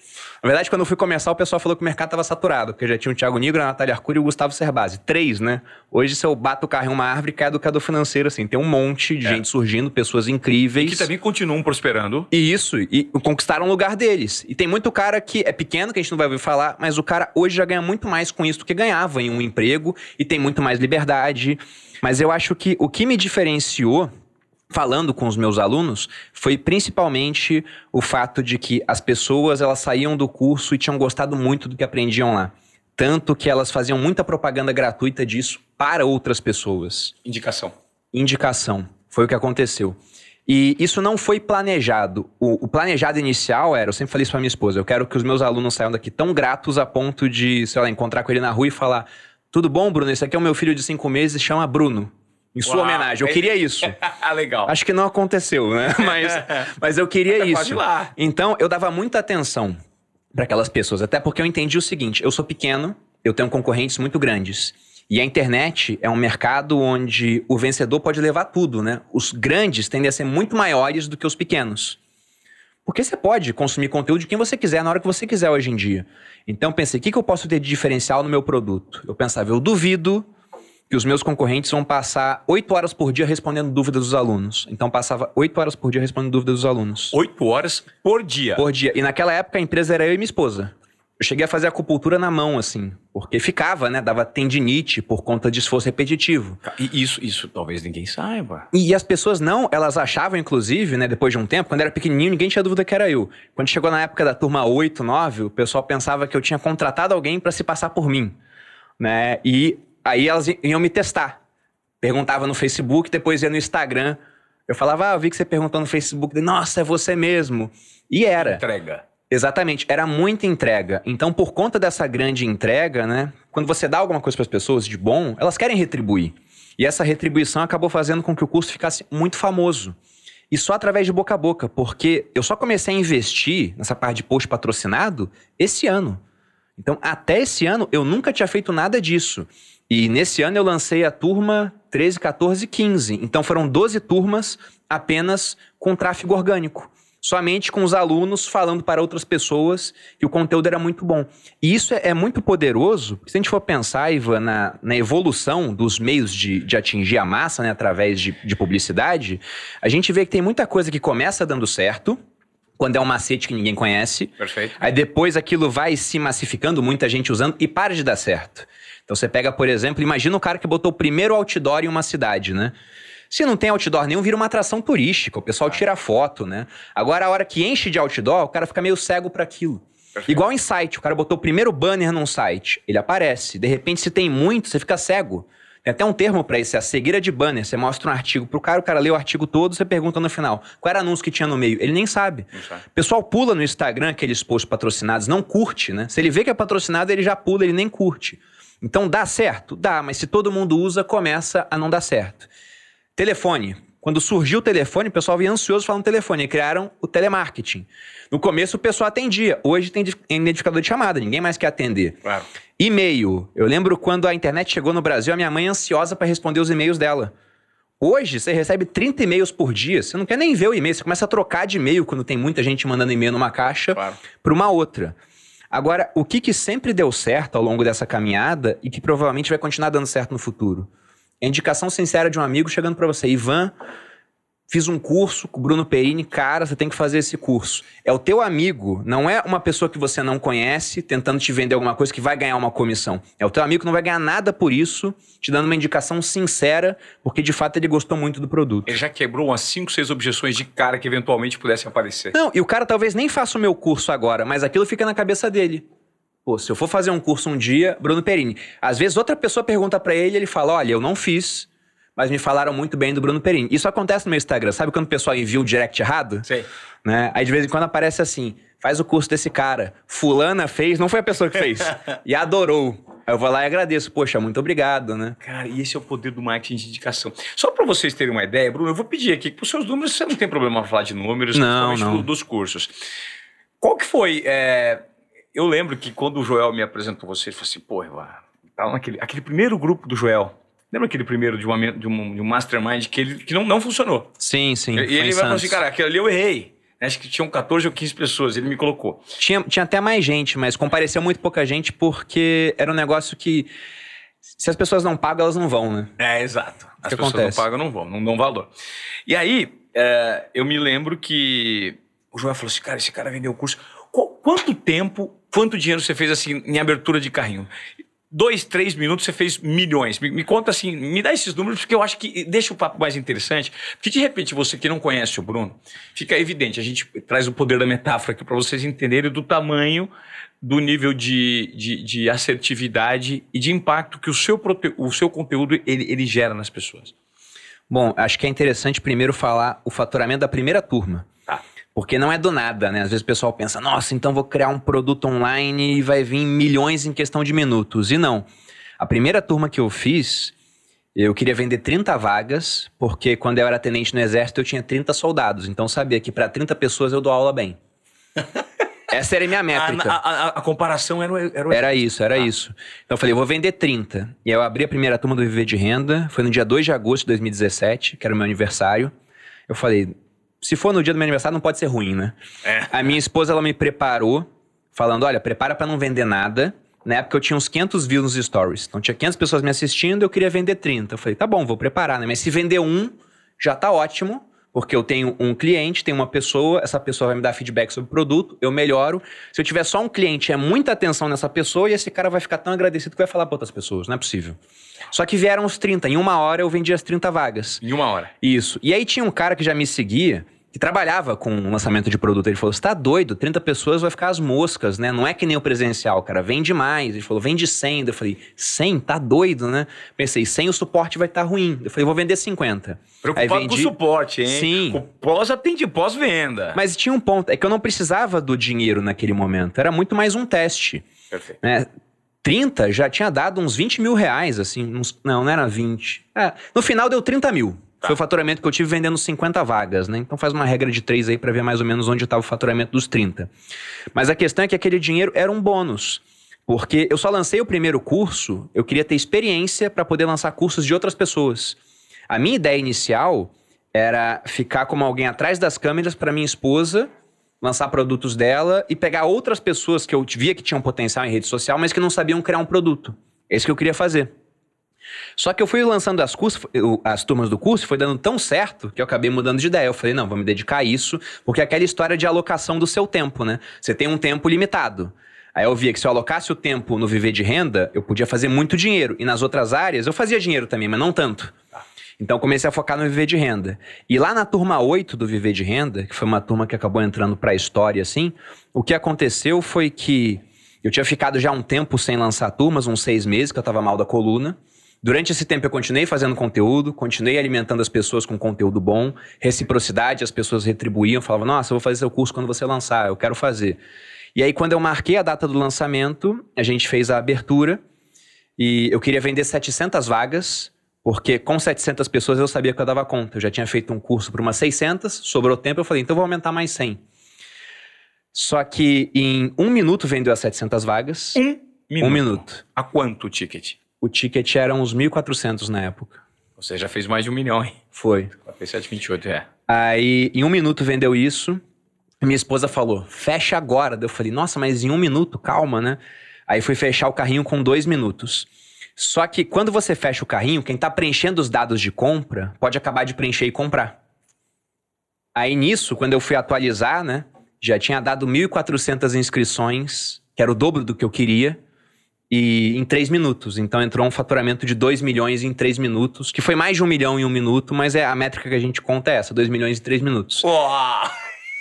Na verdade, quando eu fui começar, o pessoal falou que o mercado estava saturado, porque já tinha o Thiago Nigro, a Natália Arcuri e o Gustavo Cerbasi. Três, né? Hoje, se eu bato o carro em uma árvore, cai educador financeiro, assim. Tem um monte de é. gente surgindo, pessoas incríveis. E que também continuam prosperando. E isso, e conquistaram o lugar deles. E tem muito cara que é pequeno, que a gente não vai ouvir falar, mas o cara hoje já ganha muito mais com isso do que ganhava em um emprego e tem muito mais liberdade. Mas eu acho que o que me diferenciou falando com os meus alunos foi principalmente o fato de que as pessoas elas saíam do curso e tinham gostado muito do que aprendiam lá. Tanto que elas faziam muita propaganda gratuita disso para outras pessoas. Indicação. Indicação. Foi o que aconteceu. E isso não foi planejado. O, o planejado inicial era, eu sempre falei isso para minha esposa, eu quero que os meus alunos saiam daqui tão gratos a ponto de, sei lá, encontrar com ele na rua e falar: tudo bom, Bruno? Esse aqui é o meu filho de cinco meses, chama Bruno. Em sua Uau, homenagem. Eu queria isso. Ah, Legal. Acho que não aconteceu, né? Mas, mas eu queria Até isso. Lá. Então, eu dava muita atenção para aquelas pessoas. Até porque eu entendi o seguinte: eu sou pequeno, eu tenho concorrentes muito grandes. E a internet é um mercado onde o vencedor pode levar tudo, né? Os grandes tendem a ser muito maiores do que os pequenos. Porque você pode consumir conteúdo de quem você quiser, na hora que você quiser hoje em dia. Então pensei, o que, que eu posso ter de diferencial no meu produto? Eu pensava, eu duvido que os meus concorrentes vão passar oito horas por dia respondendo dúvidas dos alunos. Então passava oito horas por dia respondendo dúvidas dos alunos. Oito horas por dia? Por dia. E naquela época a empresa era eu e minha esposa. Eu cheguei a fazer acupuntura na mão, assim, porque ficava, né? Dava tendinite por conta de esforço repetitivo. E isso, isso talvez ninguém saiba. E, as pessoas não, elas achavam, inclusive, né, depois de um tempo, quando era pequenininho, ninguém tinha dúvida que era eu. Quando chegou na época da turma 8, 9, o pessoal pensava que eu tinha contratado alguém para se passar por mim. Né? E Aí elas iam me testar. Perguntava no Facebook, depois ia no Instagram. Eu falava, ah, eu vi que você perguntou no Facebook. Nossa, é você mesmo. E era. Entrega. Exatamente, era muita entrega. Então, por conta dessa grande entrega, né? Quando você dá alguma coisa para as pessoas de bom, elas querem retribuir. E essa retribuição acabou fazendo com que o curso ficasse muito famoso. E só através de boca a boca, porque eu só comecei a investir nessa parte de post patrocinado esse ano. Então, até esse ano, eu nunca tinha feito nada disso. E nesse ano eu lancei a turma 13, 14 15. Então foram 12 turmas apenas com tráfego orgânico. Somente com os alunos falando para outras pessoas que o conteúdo era muito bom. E isso é, é muito poderoso, se a gente for pensar, Ivan, na, na evolução dos meios de, de atingir a massa, né, através de, de publicidade, a gente vê que tem muita coisa que começa dando certo, quando é um macete que ninguém conhece. Perfeito. Aí depois aquilo vai se massificando, muita gente usando e para de dar certo. Então você pega, por exemplo, imagina o cara que botou o primeiro outdoor em uma cidade, né? Se não tem outdoor nenhum, vira uma atração turística, o pessoal tira foto, né? Agora, a hora que enche de outdoor, o cara fica meio cego para aquilo. Perfeito. Igual em site, o cara botou o primeiro banner num site, ele aparece. De repente, se tem muito, você fica cego. Tem até um termo para isso, é a cegueira de banner. Você mostra um artigo pro cara, o cara lê o artigo todo, você pergunta no final, qual era o anúncio que tinha no meio? Ele nem sabe. O pessoal pula no Instagram aqueles posts patrocinados, não curte, né? Se ele vê que é patrocinado, ele já pula, ele nem curte. Então dá certo? Dá, mas se todo mundo usa, começa a não dar certo. Telefone. Quando surgiu o telefone, o pessoal vinha ansioso falando telefone e criaram o telemarketing. No começo o pessoal atendia, hoje tem identificador de chamada, ninguém mais quer atender. Claro. E-mail. Eu lembro quando a internet chegou no Brasil, a minha mãe ansiosa para responder os e-mails dela. Hoje você recebe 30 e-mails por dia, você não quer nem ver o e-mail, você começa a trocar de e-mail quando tem muita gente mandando e-mail numa caixa claro. para uma outra. Agora, o que, que sempre deu certo ao longo dessa caminhada e que provavelmente vai continuar dando certo no futuro? É indicação sincera de um amigo chegando para você, Ivan, fiz um curso com o Bruno Perini, cara, você tem que fazer esse curso. É o teu amigo, não é uma pessoa que você não conhece tentando te vender alguma coisa que vai ganhar uma comissão. É o teu amigo que não vai ganhar nada por isso, te dando uma indicação sincera, porque de fato ele gostou muito do produto. Ele já quebrou umas 5, 6 objeções de cara que eventualmente pudesse aparecer. Não, e o cara talvez nem faça o meu curso agora, mas aquilo fica na cabeça dele. Pô, se eu for fazer um curso um dia, Bruno Perini. Às vezes outra pessoa pergunta para ele, ele fala: "Olha, eu não fiz, mas me falaram muito bem do Bruno Perini. Isso acontece no meu Instagram. Sabe quando o pessoal envia o direct errado? Sim. Né? Aí de vez em quando aparece assim: faz o curso desse cara. Fulana fez, não foi a pessoa que fez. e adorou. Aí eu vou lá e agradeço. Poxa, muito obrigado, né? Cara, e esse é o poder do marketing de indicação. Só para vocês terem uma ideia, Bruno, eu vou pedir aqui que os seus números, você não tem problema falar de números, não, não. dos cursos. Qual que foi... É... Eu lembro que quando o Joel me apresentou você, ele falou assim, pô, tava naquele, aquele primeiro grupo do Joel. Lembra aquele primeiro de, uma, de, um, de um mastermind que, ele, que não, não funcionou? Sim, sim. E ele vai falar assim, cara, aquele ali eu errei. Acho que tinham 14 ou 15 pessoas, ele me colocou. Tinha, tinha até mais gente, mas compareceu muito pouca gente porque era um negócio que. Se as pessoas não pagam, elas não vão, né? É, exato. As pessoas acontece? não pagam, não vão, não dão valor. E aí, é, eu me lembro que o Joel falou assim, cara, esse cara vendeu o curso. Qu- quanto tempo, quanto dinheiro você fez assim em abertura de carrinho? Dois, três minutos, você fez milhões. Me, me conta assim, me dá esses números, porque eu acho que deixa o papo mais interessante. Porque de repente, você que não conhece o Bruno, fica evidente. A gente traz o poder da metáfora aqui para vocês entenderem do tamanho do nível de, de, de assertividade e de impacto que o seu, o seu conteúdo ele, ele gera nas pessoas. Bom, acho que é interessante primeiro falar o faturamento da primeira turma. Porque não é do nada, né? Às vezes o pessoal pensa, nossa, então vou criar um produto online e vai vir milhões em questão de minutos. E não. A primeira turma que eu fiz, eu queria vender 30 vagas, porque quando eu era tenente no exército eu tinha 30 soldados. Então eu sabia que para 30 pessoas eu dou aula bem. Essa era a minha A, métrica. a- a- a comparação era o, era o Era isso, era isso. Então eu falei, eu vou vender 30. E aí eu abri a primeira turma do Viver de Renda, foi no dia 2 de agosto de 2017, que era o meu aniversário. Eu falei, se for no dia do meu aniversário, não pode ser ruim, né? É. A minha esposa, ela me preparou, falando, olha, prepara pra não vender nada. Na época eu tinha uns 500 views nos stories. Então tinha 500 pessoas me assistindo, eu queria vender 30. Eu falei, tá bom, vou preparar, né? Mas se vender um, já tá ótimo. Porque eu tenho um cliente, tenho uma pessoa, essa pessoa vai me dar feedback sobre o produto, eu melhoro. Se eu tiver só um cliente, é muita atenção nessa pessoa e esse cara vai ficar tão agradecido que vai falar para outras pessoas. Não é possível. Só que vieram os 30. Em uma hora eu vendi as 30 vagas. Em uma hora. Isso. E aí tinha um cara que já me seguia, que trabalhava com o lançamento de produto. Ele falou: você tá doido? 30 pessoas vai ficar as moscas, né? Não é que nem o presencial, cara. Vende mais. Ele falou: vende 100. Eu falei: 100? Tá doido, né? Pensei: 100 o suporte vai estar ruim. Eu falei: vou vender 50. Preocupado Aí com o suporte, hein? Sim. O pós atende pós-venda. Mas tinha um ponto, é que eu não precisava do dinheiro naquele momento. Era muito mais um teste. Perfeito. né? 30 já tinha dado uns 20 mil reais, assim. uns- não, não era 20. É, no final deu 30 mil. Tá. Foi o faturamento que eu tive vendendo 50 vagas, né? Então faz uma regra de 3 aí pra ver mais ou menos onde estava o faturamento dos 30. Mas a questão é que aquele dinheiro era um bônus. Porque eu só lancei o primeiro curso, eu queria ter experiência para poder lançar cursos de outras pessoas. A minha ideia inicial era ficar como alguém atrás das câmeras para minha esposa lançar produtos dela e pegar outras pessoas que eu via que tinham potencial em rede social, mas que não sabiam criar um produto. É isso que eu queria fazer. Só que eu fui lançando as, cursos, eu- as turmas do curso, foi dando tão certo que eu acabei mudando de ideia. Eu falei, não, vou me dedicar a isso, porque é aquela história de alocação do seu tempo, né? Você tem um tempo limitado. Aí eu via que se eu alocasse o tempo no viver de renda, eu podia fazer muito dinheiro. E nas outras áreas, eu fazia dinheiro também, mas não tanto. Então eu comecei a focar no Viver de Renda. E lá na turma 8 do Viver de Renda, que foi uma turma que acabou entrando para a história assim, o que aconteceu foi que eu tinha ficado já um tempo sem lançar turmas, uns seis meses, que eu estava mal da coluna. Durante esse tempo eu continuei fazendo conteúdo, continuei alimentando as pessoas com conteúdo bom, reciprocidade, as pessoas retribuíam, falavam, nossa, eu vou fazer seu curso quando você lançar, eu quero fazer. E aí quando eu marquei a data do lançamento, a gente fez a abertura e eu queria vender 700 vagas, porque com 700 pessoas eu sabia que eu dava conta. Eu já tinha feito um curso para umas 600, sobrou tempo, eu falei, então eu vou aumentar mais 100. Só que em um minuto vendeu as 700 vagas. Um minuto. Um minuto. A quanto o ticket? O ticket era uns 1.400 na época. Você já fez mais de um milhão, hein? Foi. Fez 728, é. Aí, em um minuto vendeu isso. Minha esposa falou, fecha agora. Eu falei, nossa, mas em um minuto, calma, né? Aí fui fechar o carrinho com dois minutos. Só que quando você fecha o carrinho, quem tá preenchendo os dados de compra pode acabar de preencher e comprar. Aí nisso, quando eu fui atualizar, né? Já tinha dado 1.400 inscrições, que era o dobro do que eu queria, e em três minutos. Então entrou um faturamento de 2 milhões em três minutos, que foi mais de um milhão em um minuto, mas é a métrica que a gente conta é essa, 2 milhões em três minutos. Uau!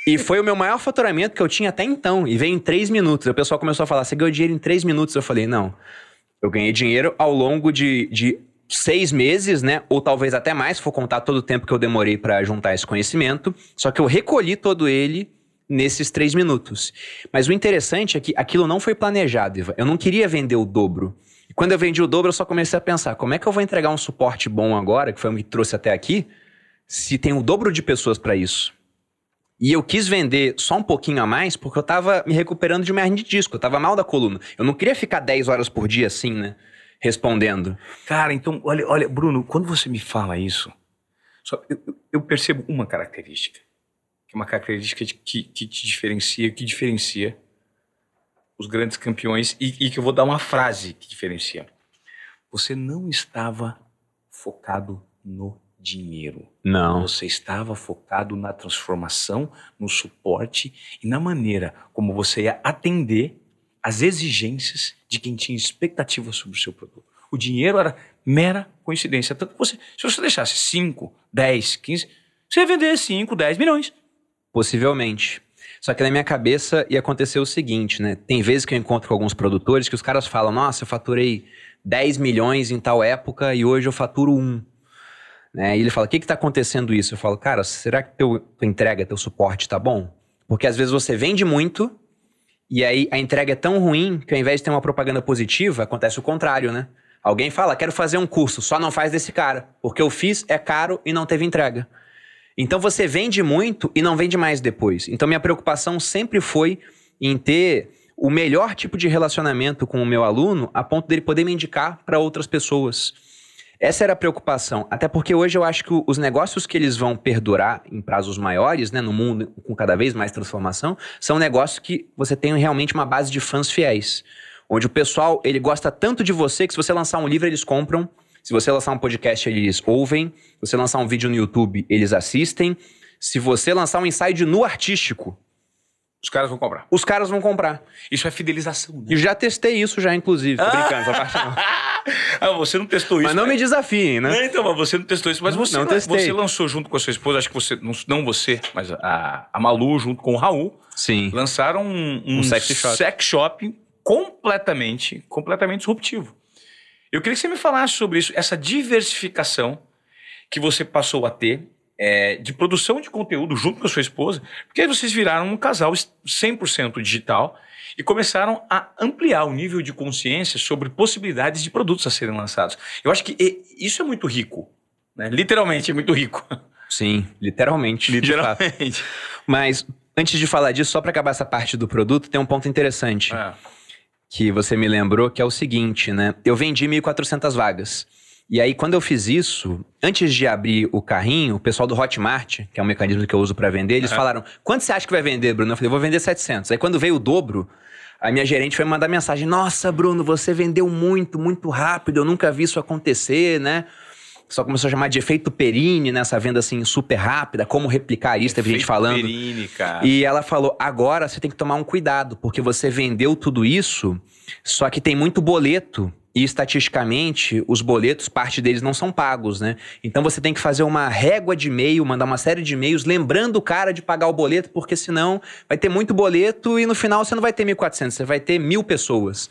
E foi o meu maior faturamento que eu tinha até então. E veio em três minutos. O pessoal começou a falar: você ganhou dinheiro em três minutos? Eu falei: não. Eu ganhei dinheiro ao longo de, de seis meses, né? Ou talvez até mais, se for contar todo o tempo que eu demorei para juntar esse conhecimento. Só que eu recolhi todo ele nesses três minutos. Mas o interessante é que aquilo não foi planejado, Iva. Eu não queria vender o dobro. E quando eu vendi o dobro, eu só comecei a pensar: como é que eu vou entregar um suporte bom agora, que foi o que trouxe até aqui, se tem o dobro de pessoas para isso? E eu quis vender só um pouquinho a mais porque eu tava me recuperando de uma hernia de disco. Eu tava mal da coluna. Eu não queria ficar 10 horas por dia assim, né? respondendo. Cara, então, olha, olha, Bruno, quando você me fala isso, só, eu, eu percebo uma característica, que é uma característica de, que, que te diferencia, que diferencia os grandes campeões e, e que eu vou dar uma frase que diferencia. Você não estava focado no dinheiro. Não. Você estava focado na transformação, no suporte e na maneira como você ia atender as exigências de quem tinha expectativas sobre o seu produto. O dinheiro era mera coincidência. Tanto que você, se você deixasse 5, 10, 15, você ia vender 5, 10 milhões. Possivelmente. Só que na minha cabeça ia acontecer o seguinte, né? Tem vezes que eu encontro com alguns produtores que os caras falam: Nossa, eu faturei 10 milhões em tal época e hoje eu faturo 1. Né? E ele fala: O que está acontecendo isso? Eu falo: Cara, será que teu, tua entrega, teu suporte tá bom? Porque às vezes você vende muito e aí a entrega é tão ruim que ao invés de ter uma propaganda positiva, acontece o contrário, né? Alguém fala: Quero fazer um curso, só não faz desse cara, porque eu fiz, é caro e não teve entrega. Então você vende muito e não vende mais depois. Então minha preocupação sempre foi em ter o melhor tipo de relacionamento com o meu aluno a ponto dele poder me indicar para outras pessoas. Essa era a preocupação, até porque hoje eu acho que os negócios que eles vão perdurar em prazos maiores, né, no mundo com cada vez mais transformação, são negócios que você tem realmente uma base de fãs fiéis, onde o pessoal ele gosta tanto de você que se você lançar um livro eles compram, se você lançar um podcast, eles ouvem. Se você lançar um vídeo no YouTube, eles assistem. Se você lançar um ensaio nu artístico, os caras vão comprar. Os caras vão comprar. Isso é fidelização, né? E já testei isso já, inclusive. Tô brincando, essa parte não. ah, você não testou isso. Mas não mas... me desafiem, né? Não, então, mas você não testou isso. Mas você, não testei. você lançou junto com a sua esposa, acho que você, não você, mas a, a Malu junto com o Raul. Sim. Lançaram um, um, um sex, shop. sex shop completamente, completamente disruptivo. Eu queria que você me falasse sobre isso, essa diversificação que você passou a ter é, de produção de conteúdo junto com a sua esposa, porque aí vocês viraram um casal 100% digital e começaram a ampliar o nível de consciência sobre possibilidades de produtos a serem lançados. Eu acho que isso é muito rico, né? literalmente é muito rico. Sim, literalmente. Literalmente. Mas antes de falar disso, só para acabar essa parte do produto, tem um ponto interessante. É que você me lembrou, que é o seguinte, né? Eu vendi 1.400 vagas. E aí, quando eu fiz isso, antes de abrir o carrinho, o pessoal do Hotmart, que é um mecanismo que eu uso para vender, eles uhum. falaram: quanto você acha que vai vender, Bruno? Eu falei: vou vender 700. Aí, quando veio o dobro, a minha gerente foi mandar mensagem: Nossa, Bruno, você vendeu muito, muito rápido, eu nunca vi isso acontecer, né? Só começou a chamar de efeito Perini nessa venda assim super rápida, como replicar isso, teve gente falando. Perini, cara. E ela falou: agora você tem que tomar um cuidado, porque você vendeu tudo isso, só que tem muito boleto. E estatisticamente, os boletos, parte deles não são pagos, né? Então você tem que fazer uma régua de e-mail, mandar uma série de e-mails lembrando o cara de pagar o boleto, porque senão vai ter muito boleto e no final você não vai ter 1.400, você vai ter mil pessoas.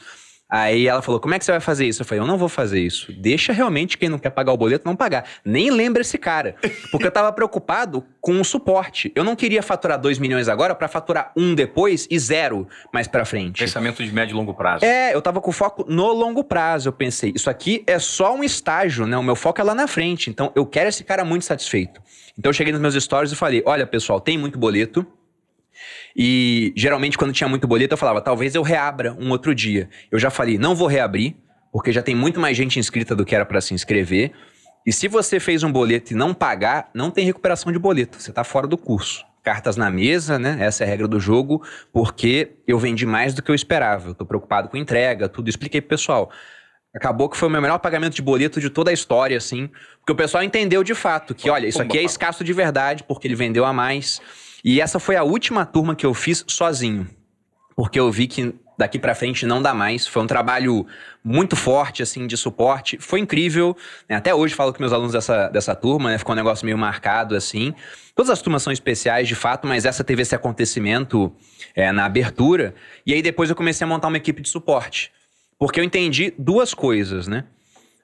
Aí ela falou: Como é que você vai fazer isso? Eu falei: Eu não vou fazer isso. Deixa realmente quem não quer pagar o boleto não pagar. Nem lembra esse cara. Porque eu tava preocupado com o suporte. Eu não queria faturar 2 milhões agora para faturar um depois e zero mais para frente. Pensamento de médio e longo prazo. É, eu tava com foco no longo prazo. Eu pensei: Isso aqui é só um estágio, né? O meu foco é lá na frente. Então eu quero esse cara muito satisfeito. Então eu cheguei nos meus stories e falei: Olha, pessoal, tem muito boleto e geralmente, quando tinha muito boleto, eu falava, talvez eu reabra um outro dia. Eu já falei, não vou reabrir, porque já tem muito mais gente inscrita do que era para se inscrever. E se você fez um boleto e não pagar, não tem recuperação de boleto. Você está fora do curso. Cartas na mesa, né? Essa é a regra do jogo, porque eu vendi mais do que eu esperava. Eu tô preocupado com entrega, tudo. Expliquei pro pessoal. Acabou que foi o meu melhor pagamento de boleto de toda a história, assim. Porque o pessoal entendeu de fato que, olha, isso aqui é escasso de verdade, porque ele vendeu a mais. E essa foi a última turma que eu fiz sozinho. Porque eu vi que daqui para frente não dá mais. Foi um trabalho muito forte, assim, de suporte. Foi incrível. Né? Até hoje falo com meus alunos dessa, dessa turma, né? Ficou um negócio meio marcado, assim. Todas as turmas são especiais, de fato, mas essa teve esse acontecimento é, na abertura. E aí depois eu comecei a montar uma equipe de suporte. Porque eu entendi duas coisas, né?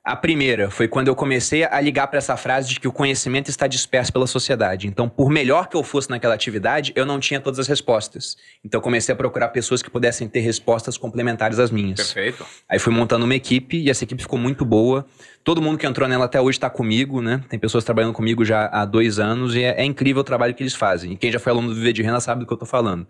A primeira foi quando eu comecei a ligar para essa frase de que o conhecimento está disperso pela sociedade. Então, por melhor que eu fosse naquela atividade, eu não tinha todas as respostas. Então, comecei a procurar pessoas que pudessem ter respostas complementares às minhas. Perfeito. Aí fui montando uma equipe e essa equipe ficou muito boa. Todo mundo que entrou nela até hoje está comigo, né? Tem pessoas trabalhando comigo já há dois anos e é, é incrível o trabalho que eles fazem. E quem já foi aluno do Viver de Renda sabe do que eu estou falando.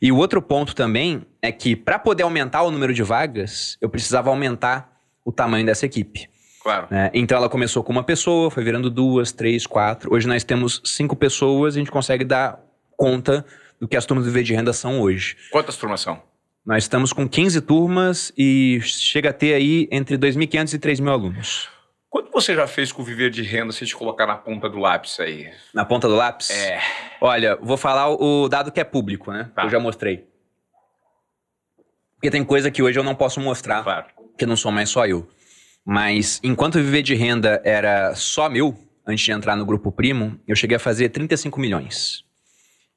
E o outro ponto também é que para poder aumentar o número de vagas, eu precisava aumentar o tamanho dessa equipe. Claro. né? Então ela começou com uma pessoa, foi virando duas, três, quatro. Hoje nós temos cinco pessoas e a gente consegue dar conta do que as turmas do Viver de Renda são hoje. Quantas turmas são? Nós estamos com 15 turmas e chega a ter aí entre 2.500 e 3.000 alunos. Quanto você já fez com o Viver de Renda se gente colocar na ponta do lápis aí? Na ponta do lápis? É. Olha, vou falar o dado que é público, né? Tá. Eu já mostrei. Porque tem coisa que hoje eu não posso mostrar, Claro. Porque não sou mais só eu. Mas enquanto Viver de Renda era só meu, antes de entrar no Grupo Primo, eu cheguei a fazer 35 milhões.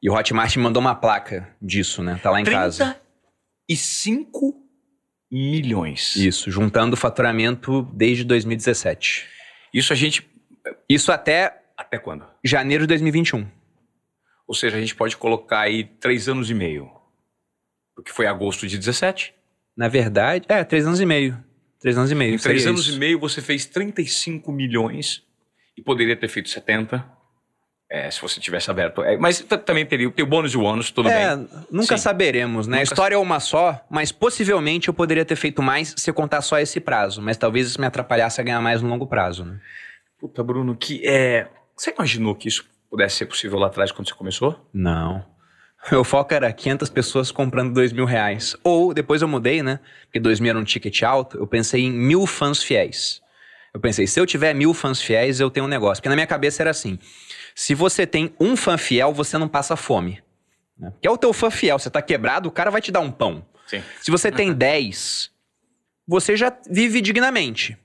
E o Hotmart me mandou uma placa disso, né? Tá lá em casa. 35 milhões. Isso, juntando o faturamento desde 2017. Isso a gente. Isso até Até quando? janeiro de 2021. Ou seja, a gente pode colocar aí três anos e meio. Porque foi agosto de 17. Na verdade, é, três anos e meio. Três anos e meio. Em três anos isso. e meio você fez 35 milhões e poderia ter feito 70. É, se você tivesse aberto. É, mas também teria tem o bônus e o ônus, tudo É, bem. nunca Sim. saberemos, né? A Nunca história é uma só, mas possivelmente eu poderia ter feito mais se eu contar só esse prazo. Mas talvez isso me atrapalhasse a ganhar mais no longo prazo, né? Puta, Bruno, que é. Você imaginou que isso pudesse ser possível lá atrás quando você começou? Não. Meu foco era 500 pessoas comprando dois mil reais. Ou, depois eu mudei, né? Porque dois mil era um ticket alto, eu pensei em mil fãs fiéis. Eu pensei, se eu tiver mil fãs fiéis, eu tenho um negócio. Porque na minha cabeça era assim, se você tem um fã fiel, você não passa fome. Né? Que é o teu fã fiel, você tá quebrado, o cara vai te dar um pão. Sim. Se você tem 10, você já vive dignamente.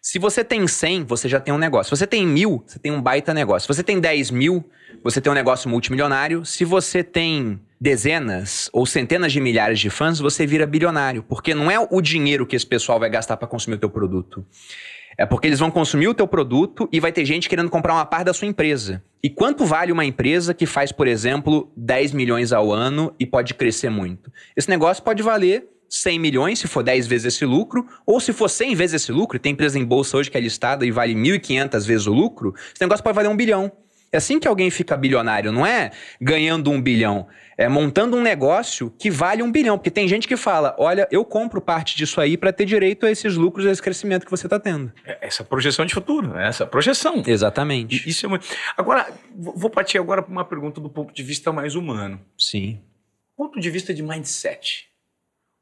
Se você tem 100, você já tem um negócio. Se você tem mil, você tem um baita negócio. Se você tem 10 mil, você tem um negócio multimilionário. Se você tem dezenas ou centenas de milhares de fãs, você vira bilionário. Porque não é o dinheiro que esse pessoal vai gastar para consumir o teu produto. É porque eles vão consumir o teu produto e vai ter gente querendo comprar uma parte da sua empresa. E quanto vale uma empresa que faz, por exemplo, 10 milhões ao ano e pode crescer muito? Esse negócio pode valer 100 milhões se for 10 vezes esse lucro, ou se for 100 vezes esse lucro, tem empresa em bolsa hoje que é listada e vale 1.500 vezes o lucro, esse negócio pode valer um bilhão. É assim que alguém fica bilionário, não é ganhando um bilhão, é montando um negócio que vale um bilhão. Porque tem gente que fala: olha, eu compro parte disso aí para ter direito a esses lucros, a esse crescimento que você está tendo. É Essa projeção de futuro, né? essa projeção. Exatamente. Isso é muito. Agora, vou vou partir agora para uma pergunta do ponto de vista mais humano. Sim. Ponto de vista de mindset.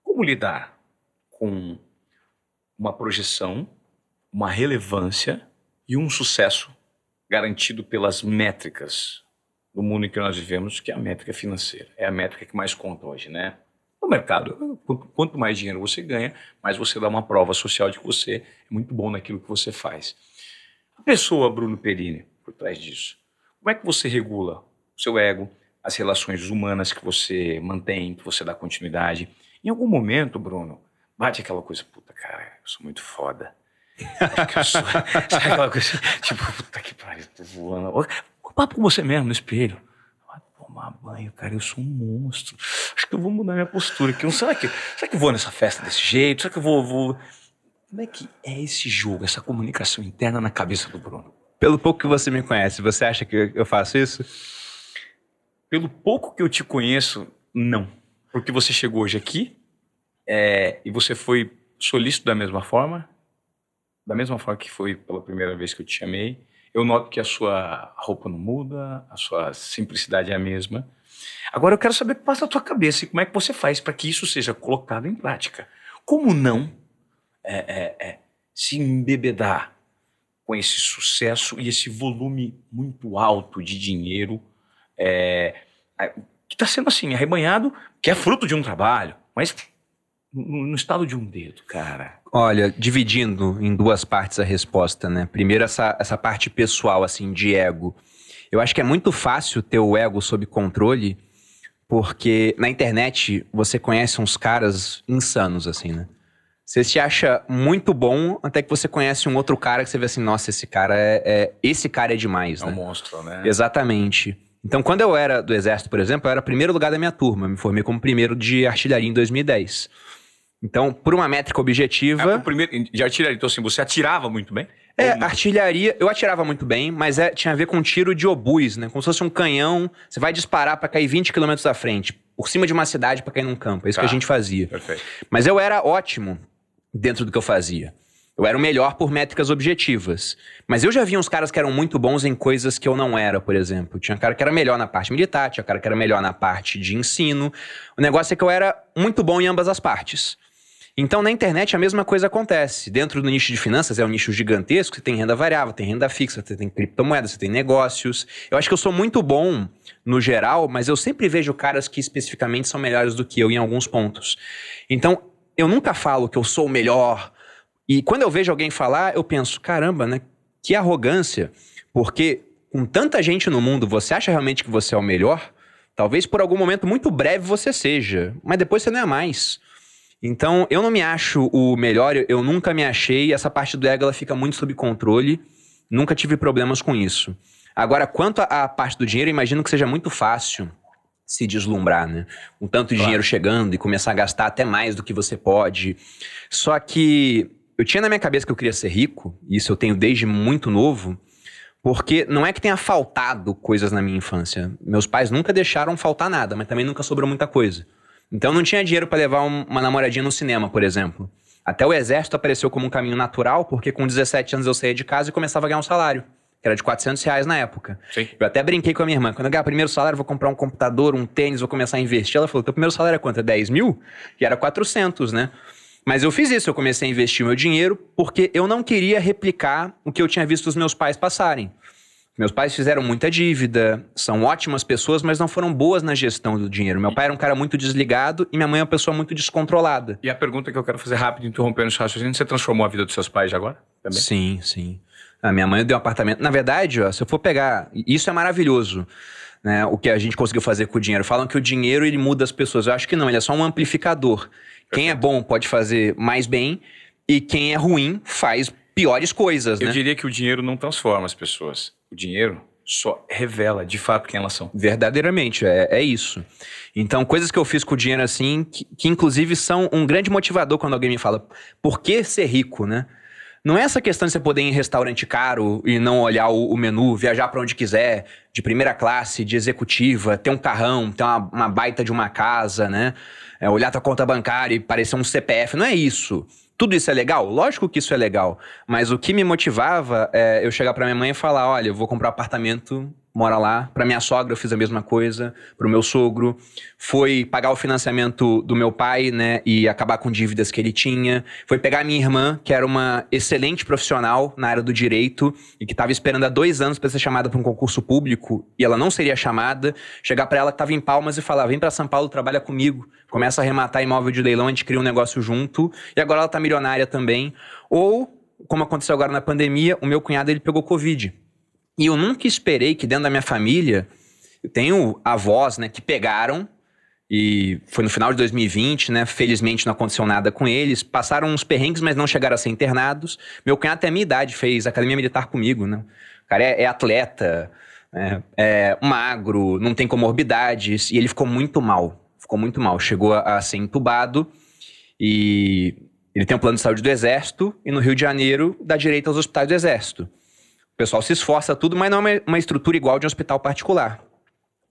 Como lidar com uma projeção, uma relevância e um sucesso garantido pelas métricas do mundo em que nós vivemos, que é a métrica financeira. É a métrica que mais conta hoje, né? No mercado, quanto- mais dinheiro você ganha, mais você dá uma prova social de que você é muito bom naquilo que você faz. A pessoa, Bruno Perini, por trás disso, como é que você regula o seu ego, as relações humanas que você mantém, que você dá continuidade? Em algum momento, Bruno, bate aquela coisa, puta, cara, eu sou muito foda. Acho que eu sou. Sabe aquela coisa, tipo, puta que pariu, tô voando. Ô, Papo com você mesmo no espelho. Vai tomar banho, cara, eu sou um monstro. Acho que eu vou mudar minha postura aqui. Não será que, será que eu vou nessa festa desse jeito? Será que eu vou, vou. Como é que é esse jogo, essa comunicação interna na cabeça do Bruno? Pelo pouco que você me conhece, você acha que eu faço isso? Pelo pouco que eu te conheço, não. Porque você chegou hoje aqui é, e você foi solícito da mesma forma, da mesma forma que foi pela primeira vez que eu te chamei. Eu noto que a sua roupa não muda, a sua simplicidade é a mesma. Agora eu quero saber o que passa na tua cabeça e como é que você faz para que isso seja colocado em prática. Como não é, é, é, se embebedar com esse sucesso e esse volume muito alto de dinheiro é, que está sendo assim, arrebanhado, que é fruto de um trabalho, mas no, no estado de um dedo, cara. Olha, dividindo em duas partes a resposta, né? Primeiro, essa, essa parte pessoal, assim, de ego. Eu acho que é muito fácil ter o ego sob controle, porque na internet você conhece uns caras insanos, assim, né? Você se acha muito bom até que você conhece um outro cara que você vê assim, nossa, esse cara é, é- esse cara é demais, É né? um monstro, né? Exatamente. Então, quando eu era do Exército, por exemplo, eu era primeiro lugar da minha turma. Me formei como primeiro de artilharia em 2010. Então, por uma métrica objetiva. o primeiro, de artilharia, então assim, você atirava muito bem? É, artilharia, eu atirava muito bem, mas é- tinha a ver com tiro de obus, né? Como se fosse um canhão. Você vai disparar pra cair 20 km à frente, por cima de uma cidade pra cair num campo. É isso Tá. que a gente fazia. Perfeito. Mas eu era ótimo dentro do que eu fazia. Eu era o melhor por métricas objetivas. Mas eu já vi uns caras que eram muito bons em coisas que eu não era, por exemplo. Tinha cara que era melhor na parte militar, tinha cara que era melhor na parte de ensino. O negócio é que eu era muito bom em ambas as partes. Então, na internet, a mesma coisa acontece. Dentro do nicho de finanças, é um nicho gigantesco, você tem renda variável, tem renda fixa, você tem criptomoedas, você tem negócios. Eu acho que eu sou muito bom no geral, mas eu sempre vejo caras que especificamente são melhores do que eu em alguns pontos. Então, eu nunca falo que eu sou o melhor. E quando eu vejo alguém falar, eu penso, caramba, né? Que arrogância. Porque com tanta gente no mundo, você acha realmente que você é o melhor? Talvez por algum momento muito breve você seja, mas depois você não é mais. Então, eu não me acho o melhor, eu nunca me achei. Essa parte do ego ela fica muito sob controle. Nunca tive problemas com isso. Agora, quanto à parte do dinheiro, imagino que seja muito fácil se deslumbrar, né? Um tanto de claro. dinheiro chegando e começar a gastar até mais do que você pode. Só que eu tinha na minha cabeça que eu queria ser rico, e isso eu tenho desde muito novo, porque não é que tenha faltado coisas na minha infância. Meus pais nunca deixaram faltar nada, mas também nunca sobrou muita coisa. Então não tinha dinheiro para levar uma namoradinha no cinema, por exemplo. Até o exército apareceu como um caminho natural, porque com 17 anos eu saía de casa e começava a ganhar um salário. Que era de 400 reais na época. Sim. Eu até brinquei com a minha irmã. Quando eu ganhar o primeiro salário, vou comprar um computador, um tênis, vou começar a investir. Ela falou: teu primeiro salário é quanto? É 10 mil? E era 400, né? Mas eu fiz isso, eu comecei a investir meu dinheiro porque eu não queria replicar o que eu tinha visto os meus pais passarem. Meus pais fizeram muita dívida, são ótimas pessoas, mas não foram boas na gestão do dinheiro. Meu pai era um cara muito desligado e minha mãe é uma pessoa muito descontrolada. E a pergunta que eu quero fazer rápido, interrompendo esse raciocínio, você transformou a vida dos seus pais agora? Também? Sim, sim. A minha mãe deu um apartamento. Na verdade, ó, se eu for pegar, isso é maravilhoso. Né, o que a gente conseguiu fazer com o dinheiro. Falam que o dinheiro ele muda as pessoas. Eu acho que não, ele é só um amplificador. Quem é bom pode fazer mais bem e quem é ruim faz piores coisas. Eu né? diria que o dinheiro não transforma as pessoas o dinheiro só revela de fato quem elas são. Verdadeiramente, é, é isso. Então, coisas que eu fiz com o dinheiro assim, que, que, inclusive são um grande motivador quando alguém me fala, por que ser rico, né? Não é essa questão de você poder ir em restaurante caro e não olhar o, o menu, viajar para onde quiser, de primeira classe, de executiva, ter um carrão, ter uma, uma baita de uma casa, né? É, olhar tua conta bancária e parecer um CPF. Não é isso. Tudo isso é legal? Lógico que isso é legal. Mas o que me motivava é eu chegar para minha mãe e falar: olha, eu vou comprar um apartamento mora lá. Para minha sogra eu fiz a mesma coisa, para o meu sogro. Foi pagar o financiamento do meu pai, né, e acabar com dívidas que ele tinha. Foi pegar a minha irmã, que era uma excelente profissional na área do direito e que estava esperando há dois anos para ser chamada para um concurso público e ela não seria chamada. Chegar para ela que estava em Palmas e falar: vem para São Paulo, trabalha comigo. Começa a arrematar imóvel de leilão, a gente cria um negócio junto. E agora ela está milionária também. Ou, como aconteceu agora na pandemia, o meu cunhado ele pegou Covid. E eu nunca esperei que dentro da minha família, eu tenho avós, né, que pegaram e foi no final de 2020, né? Felizmente não aconteceu nada com eles. Passaram uns perrengues, mas não chegaram a ser internados. Meu cunhado até a minha idade fez academia militar comigo, né? O cara é, é atleta, é, é magro, não tem comorbidades e ele ficou muito mal. Ficou muito mal. Chegou a, a ser entubado e ele tem um plano de saúde do Exército e no Rio de Janeiro dá direito aos hospitais do Exército. Pessoal se esforça tudo, mas não é uma, uma estrutura igual de um hospital particular.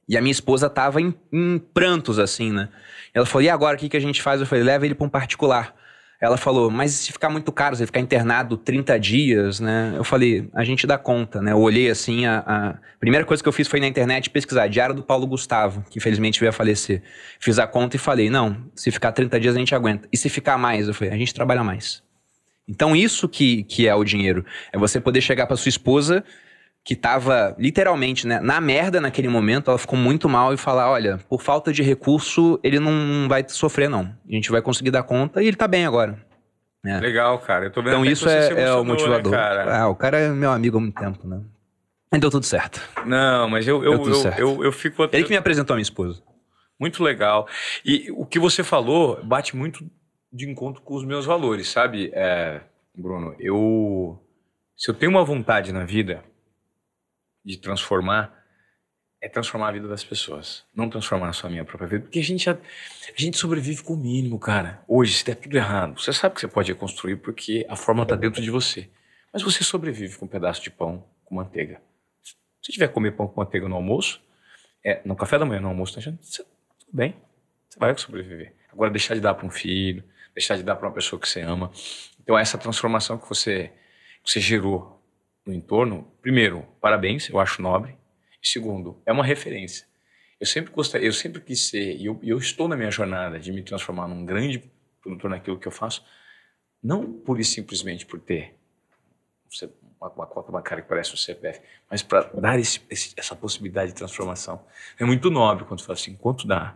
E a minha esposa tava em, em prantos, assim, né? Ela falou, e agora, o que, que a gente faz? Eu falei, leva ele para um particular. Ela falou, mas se ficar muito caro, se ele ficar internado 30 dias, né? Eu falei, a gente dá conta, né? Eu olhei assim, a, a, primeira coisa que eu fiz foi na internet pesquisar, Diário do Paulo Gustavo, que infelizmente veio a falecer. Fiz a conta e falei, não, se ficar 30 dias a gente aguenta. E se ficar mais? Eu falei, a gente trabalha mais. Então, isso que, que é o dinheiro. É você poder chegar para sua esposa, que estava literalmente né, na merda naquele momento, ela ficou muito mal, e falar: olha, por falta de recurso, ele não vai sofrer, não. A gente vai conseguir dar conta e ele está bem agora. É. Legal, cara. Eu tô vendo então, isso é, é, o né, motivador. Né, cara? Ah, o cara é meu amigo há muito tempo, né? Então deu tudo certo. Não, mas eu, eu, eu, eu, eu, fico. Ele que me apresentou a minha esposa. Muito legal. E o que você falou bate muito de encontro com os meus valores, sabe, é, Bruno? Eu, se eu tenho uma vontade na vida de transformar, é transformar a vida das pessoas, não transformar só a minha própria vida, porque a gente a, a gente sobrevive com o mínimo, cara. Hoje, se der tudo errado, você sabe que você pode reconstruir porque a forma está dentro de você, mas você sobrevive com um pedaço de pão com manteiga. Se tiver comer pão com manteiga no almoço, é, no café da manhã, no almoço, tá achando, você, tudo bem, você vai sobreviver. Agora deixar de dar para um filho, deixar de dar para uma pessoa que você ama. Então, essa transformação que você, que você gerou no entorno, primeiro, parabéns, eu acho nobre. E segundo, é uma referência. Eu sempre gostei, eu sempre quis ser, e eu, eu estou na minha jornada de me transformar num grande produtor naquilo que eu faço, não pura e simplesmente por ter uma, uma conta bancária que parece um CPF, mas para dar esse, esse, essa possibilidade de transformação. É muito nobre quando você fala assim, quanto dá?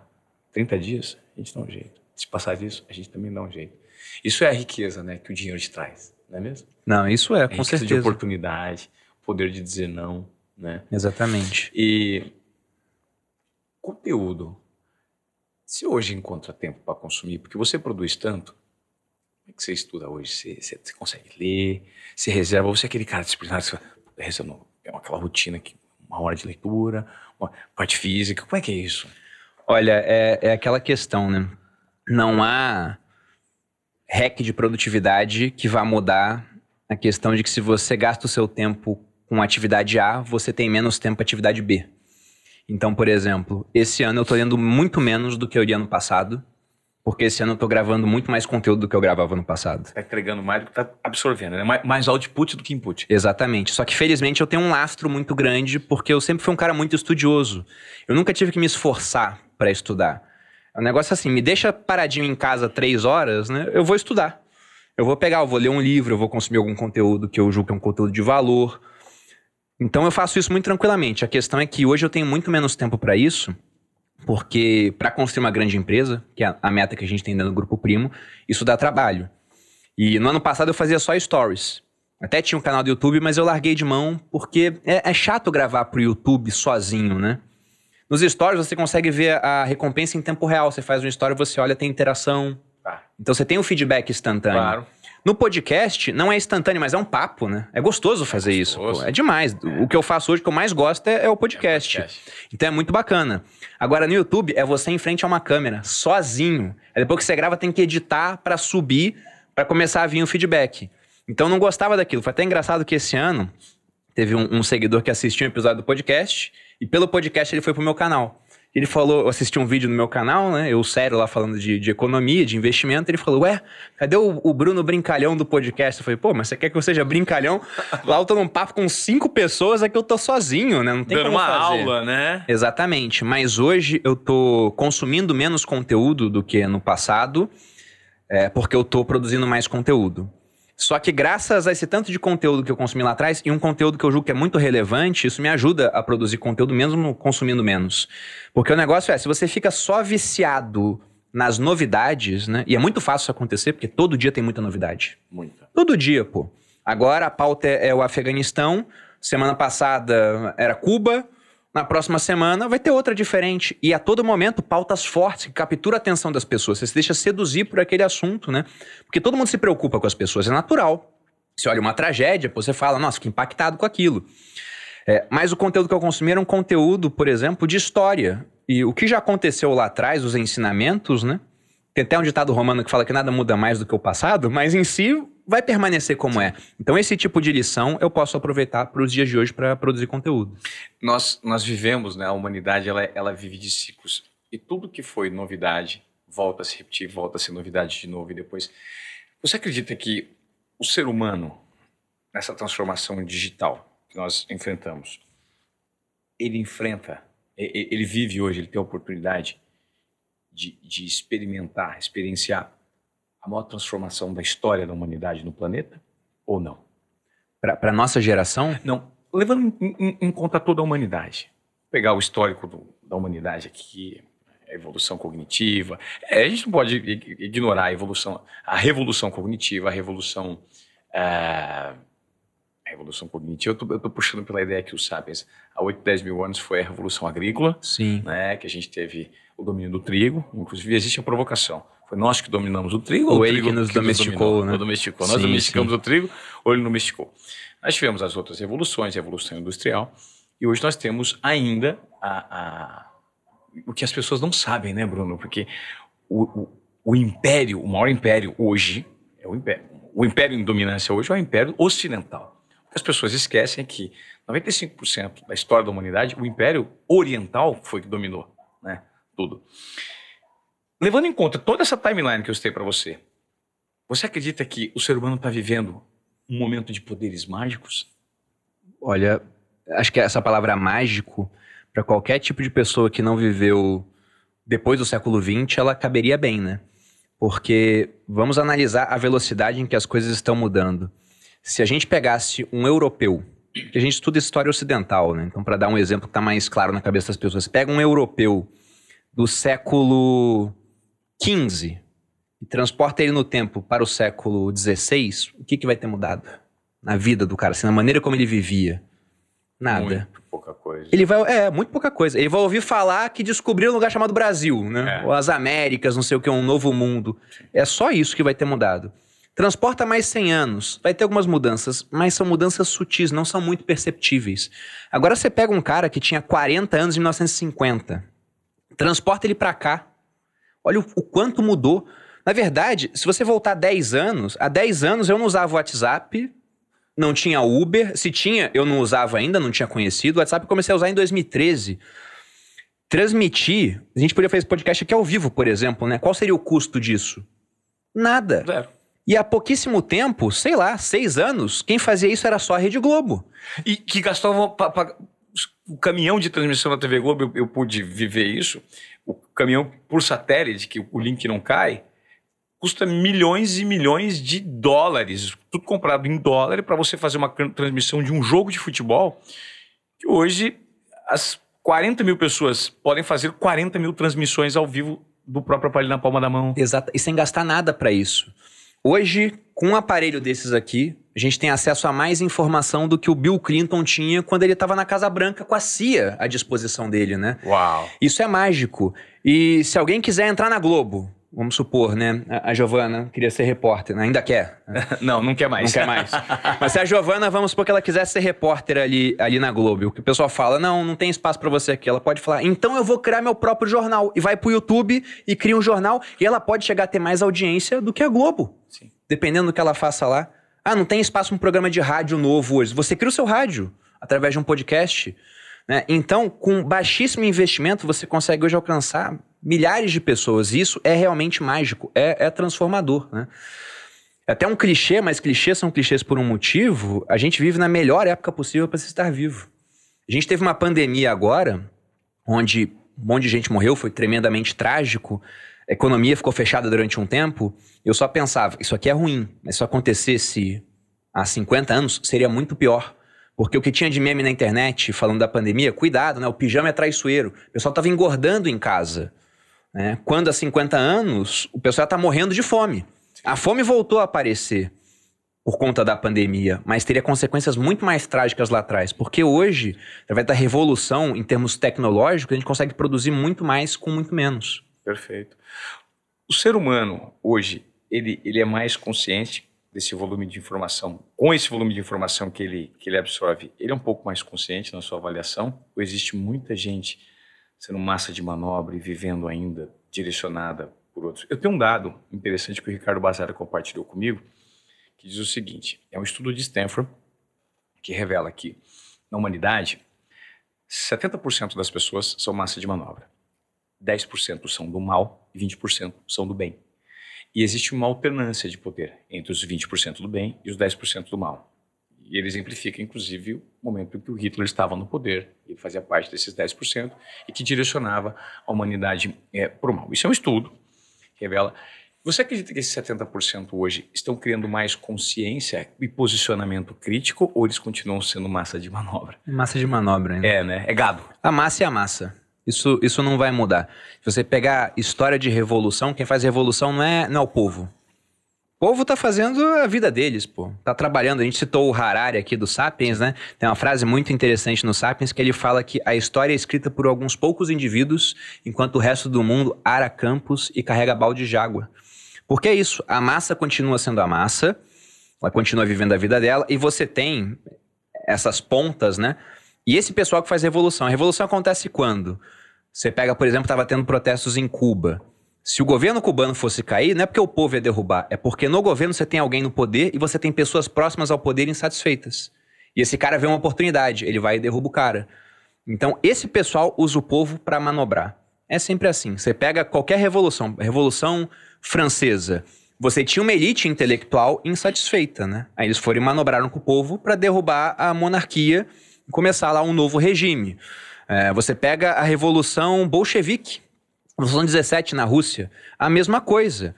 30 dias? A gente dá um jeito. Se passar disso, a gente também dá um jeito. Isso é a riqueza né, que o dinheiro te traz, não é mesmo? Não, isso é, a com certeza. de oportunidade, poder de dizer não, né? Exatamente. E conteúdo. Se hoje encontra tempo para consumir, porque você produz tanto, como é que você estuda hoje? Você, você, você consegue ler? Você reserva? Você é aquele cara disciplinado que você é aquela rotina que uma hora de leitura, uma parte física. Como é que é isso? Olha, é, é aquela questão, né? Não há hack de produtividade que vá mudar a questão de que se você gasta o seu tempo com atividade A, você tem menos tempo para atividade B. Então, por exemplo, esse ano eu estou lendo muito menos do que eu li ano passado, porque esse ano eu estou gravando muito mais conteúdo do que eu gravava no passado. Está entregando mais do que está absorvendo, né? Mais output do que input. Exatamente. Só que felizmente eu tenho um lastro muito grande, porque eu sempre fui um cara muito estudioso. Eu nunca tive que me esforçar para estudar. É um negócio assim, me deixa paradinho em casa três horas, né? Eu vou estudar. Eu vou pegar, eu vou ler um livro, eu vou consumir algum conteúdo que eu julgo que é um conteúdo de valor. Então eu faço isso muito tranquilamente. A questão é que hoje eu tenho muito menos tempo para isso, porque para construir uma grande empresa, que é a meta que a gente tem dentro do Grupo Primo, isso dá trabalho. E no ano passado eu fazia só stories. Até tinha um canal do YouTube, mas eu larguei de mão porque é, é chato gravar pro YouTube sozinho, né? Nos stories você consegue ver a recompensa em tempo real. Você faz uma story, você olha, tem interação. Ah. Então você tem o um feedback instantâneo. Claro. No podcast, não é instantâneo, mas é um papo, né? É gostoso fazer é gostoso. isso. Pô. É demais. É. O que eu faço hoje, que eu mais gosto, é, é o podcast. É podcast. Então é muito bacana. Agora, no YouTube, é você em frente a uma câmera, sozinho. Aí depois que você grava, tem que editar para subir, para começar a vir o feedback. Então não gostava daquilo. Foi até engraçado que esse ano teve um, um seguidor que assistiu um episódio do podcast e pelo podcast ele foi pro meu canal. Ele falou, eu assisti um vídeo no meu canal, né? Eu sério lá falando de, de economia, de investimento. Ele falou, ué, cadê o, o, Bruno Brincalhão do podcast? Eu falei, pô, mas você quer que eu seja brincalhão? lá eu tô num papo com cinco pessoas, é que eu tô sozinho, né? Não tem Dando como uma fazer. aula, né? Exatamente. Mas hoje eu tô consumindo menos conteúdo do que no passado, é, porque eu tô produzindo mais conteúdo. Só que graças a esse tanto de conteúdo que eu consumi lá atrás e um conteúdo que eu julgo que é muito relevante, isso me ajuda a produzir conteúdo mesmo consumindo menos. Porque o negócio é, se você fica só viciado nas novidades, né? E é muito fácil isso acontecer, porque todo dia tem muita novidade. Muita. Todo dia, pô. Agora a pauta é, é o Afeganistão, semana passada era Cuba, na próxima semana vai ter outra diferente. E a todo momento, pautas fortes que capturam a atenção das pessoas. Você se deixa seduzir por aquele assunto, né? Porque todo mundo se preocupa com as pessoas, é natural. Você olha uma tragédia, você fala, nossa, fiquei impactado com aquilo. É, mas o conteúdo que eu consumi era um conteúdo, por exemplo, de história. E o que já aconteceu lá atrás, os ensinamentos, né? Tem até um ditado romano que fala que nada muda mais do que o passado, mas em si vai permanecer como é. Então, esse tipo de lição eu posso aproveitar para os dias de hoje para produzir conteúdo. Nós, nós vivemos, né? A humanidade ela, ela vive de ciclos. E tudo que foi novidade volta a se repetir, volta a ser novidade de novo e depois. Você acredita que o ser humano, nessa transformação digital que nós enfrentamos, ele enfrenta, ele vive hoje, ele tem a oportunidade de, de experimentar, experienciar a maior transformação da história da humanidade no planeta ou não? Para a nossa geração? Não. Levando em, em, em, conta toda a humanidade. Pegar o histórico do, da humanidade aqui, a evolução cognitiva. É, a gente não pode ignorar a evolução, a revolução cognitiva, a revolução. É, a revolução cognitiva, eu estou puxando pela ideia que os sapiens, há 8, 10 mil anos foi a revolução agrícola, Sim. Né, que a gente teve o domínio do trigo, inclusive existe a provocação. Foi nós que dominamos o trigo ou o trigo que nos domesticou, né? domesticou. Nós sim, domesticamos sim. o trigo ou ele domesticou. Nós tivemos as outras revoluções, a revolução industrial, e hoje nós temos ainda a, a, o que as pessoas não sabem, né, Bruno? Porque o, o, o império, o maior império hoje, é o império. O império em dominância hoje é o império ocidental. O que as pessoas esquecem é que 95% da história da humanidade, o império oriental foi que dominou, né? tudo. Levando em conta toda essa timeline que eu citei para você, Você acredita que o ser humano está vivendo um momento de poderes mágicos? Olha, acho que essa palavra mágico, para qualquer tipo de pessoa que não viveu depois do século XX, ela caberia bem, né? Porque vamos analisar a velocidade em que as coisas estão mudando. Se a gente pegasse um europeu, que a gente estuda história ocidental, né? Então, para dar um exemplo que está mais claro na cabeça das pessoas, pega um europeu do século XV e transporta ele no tempo para o século XVI, o que, que vai ter mudado na vida do cara, assim, na maneira como ele vivia? Nada. Muito pouca coisa. Ele vai, é, muito pouca coisa. Ele vai ouvir falar que descobriu um lugar chamado Brasil, né? É. Ou as Américas, não sei o que, um novo mundo. É só isso que vai ter mudado. Transporta mais 100 anos, vai ter algumas mudanças, mas são mudanças sutis, não são muito perceptíveis. Agora você pega um cara que tinha 40 anos em 1950, transporta ele pra cá. Olha o, o quanto mudou. Na verdade, se você voltar 10 anos, há 10 anos eu não usava o WhatsApp, não tinha Uber. Se tinha, eu não usava ainda, não tinha conhecido. O WhatsApp eu comecei a usar em 2013. Transmitir, a gente podia fazer esse podcast aqui ao vivo, por exemplo, né? Qual seria o custo disso? Nada. Zero. E há pouquíssimo tempo, sei lá, seis anos, quem fazia isso era só a Rede Globo. E que gastavam. O caminhão de transmissão da TV Globo, eu, eu pude viver isso. O caminhão por satélite, que o link não cai, custa milhões e milhões de dólares. Tudo comprado em dólar para você fazer uma tran- transmissão de um jogo de futebol. Que hoje as 40 mil pessoas podem fazer 40 mil transmissões ao vivo do próprio aparelho na palma da mão. Exato. E sem gastar nada para isso. Hoje, com um aparelho desses aqui, a gente tem acesso a mais informação do que o Bill Clinton tinha quando ele estava na Casa Branca com a CIA à disposição dele, né? Uau! Isso é mágico. E se alguém quiser entrar na Globo, vamos supor, né? A, Giovana queria ser repórter, né? ainda quer. Não, não quer mais. Não quer mais. Mas se a Giovana, vamos supor que ela quisesse ser repórter ali, ali na Globo, o que o pessoal fala, não, não tem espaço pra você aqui. Ela pode falar, então eu vou criar meu próprio jornal. E vai pro YouTube e cria um jornal. E ela pode chegar a ter mais audiência do que a Globo. Sim. Dependendo do que ela faça lá. Ah, não tem espaço para um programa de rádio novo hoje. Você cria o seu rádio através de um podcast. Né? Então, com baixíssimo investimento, você consegue hoje alcançar milhares de pessoas. E isso é realmente mágico, é, é transformador. Né? É até um clichê, mas clichês são clichês por um motivo. A gente vive na melhor época possível para se estar vivo. A gente teve uma pandemia agora, onde um monte de gente morreu, foi tremendamente trágico. A economia ficou fechada durante um tempo. Eu só pensava, isso aqui é ruim, mas se acontecesse há 50 anos, seria muito pior. Porque o que tinha de meme na internet falando da pandemia, cuidado, né? O pijama é traiçoeiro. O pessoal estava engordando em casa. Né? Quando há 50 anos, o pessoal está morrendo de fome. A fome voltou a aparecer por conta da pandemia, mas teria consequências muito mais trágicas lá atrás. Porque hoje, através da revolução em termos tecnológicos, a gente consegue produzir muito mais com muito menos. Perfeito. O ser humano, hoje, ele, ele é mais consciente desse volume de informação. Com esse volume de informação que ele, que ele absorve, ele é um pouco mais consciente na sua avaliação? Ou existe muita gente sendo massa de manobra e vivendo ainda direcionada por outros? Eu tenho um dado interessante que o Ricardo Bazara compartilhou comigo, que diz o seguinte: é um estudo de Stanford que revela que, na humanidade, 70% das pessoas são massa de manobra. 10% são do mal e 20% são do bem. E existe uma alternância de poder entre os 20% do bem e os 10% do mal. E ele exemplifica, inclusive, o momento em que o Hitler estava no poder, ele fazia parte desses 10% e que direcionava a humanidade é, para o mal. Isso é um estudo que revela. Você acredita que esses 70% hoje estão criando mais consciência e posicionamento crítico ou eles continuam sendo massa de manobra? Massa de manobra, né? É, né? É gado. A massa é a massa. Isso, isso não vai mudar. Se você pegar história de revolução, quem faz revolução não é, não é o povo. O povo tá fazendo a vida deles, pô. Tá trabalhando. A gente citou o Harari aqui do Sapiens, né? Tem uma frase muito interessante no Sapiens que ele fala que a história é escrita por alguns poucos indivíduos, enquanto o resto do mundo ara campos e carrega balde de água. Porque é isso. A massa continua sendo a massa, ela continua vivendo a vida dela, e você tem essas pontas, né? E esse pessoal que faz revolução. A revolução acontece quando? Você pega, por exemplo, estava tendo protestos em Cuba. Se o governo cubano fosse cair, não é porque o povo ia derrubar, é porque no governo você tem alguém no poder e você tem pessoas próximas ao poder insatisfeitas. E esse cara vê uma oportunidade, ele vai e derruba o cara. Então, esse pessoal usa o povo para manobrar. É sempre assim. Você pega qualquer revolução, Revolução Francesa. você tinha uma elite intelectual insatisfeita, né? Aí eles foram e manobraram com o povo para derrubar a monarquia começar lá um novo regime. É, você pega a Revolução Bolchevique, Revolução 17 na Rússia, a mesma coisa.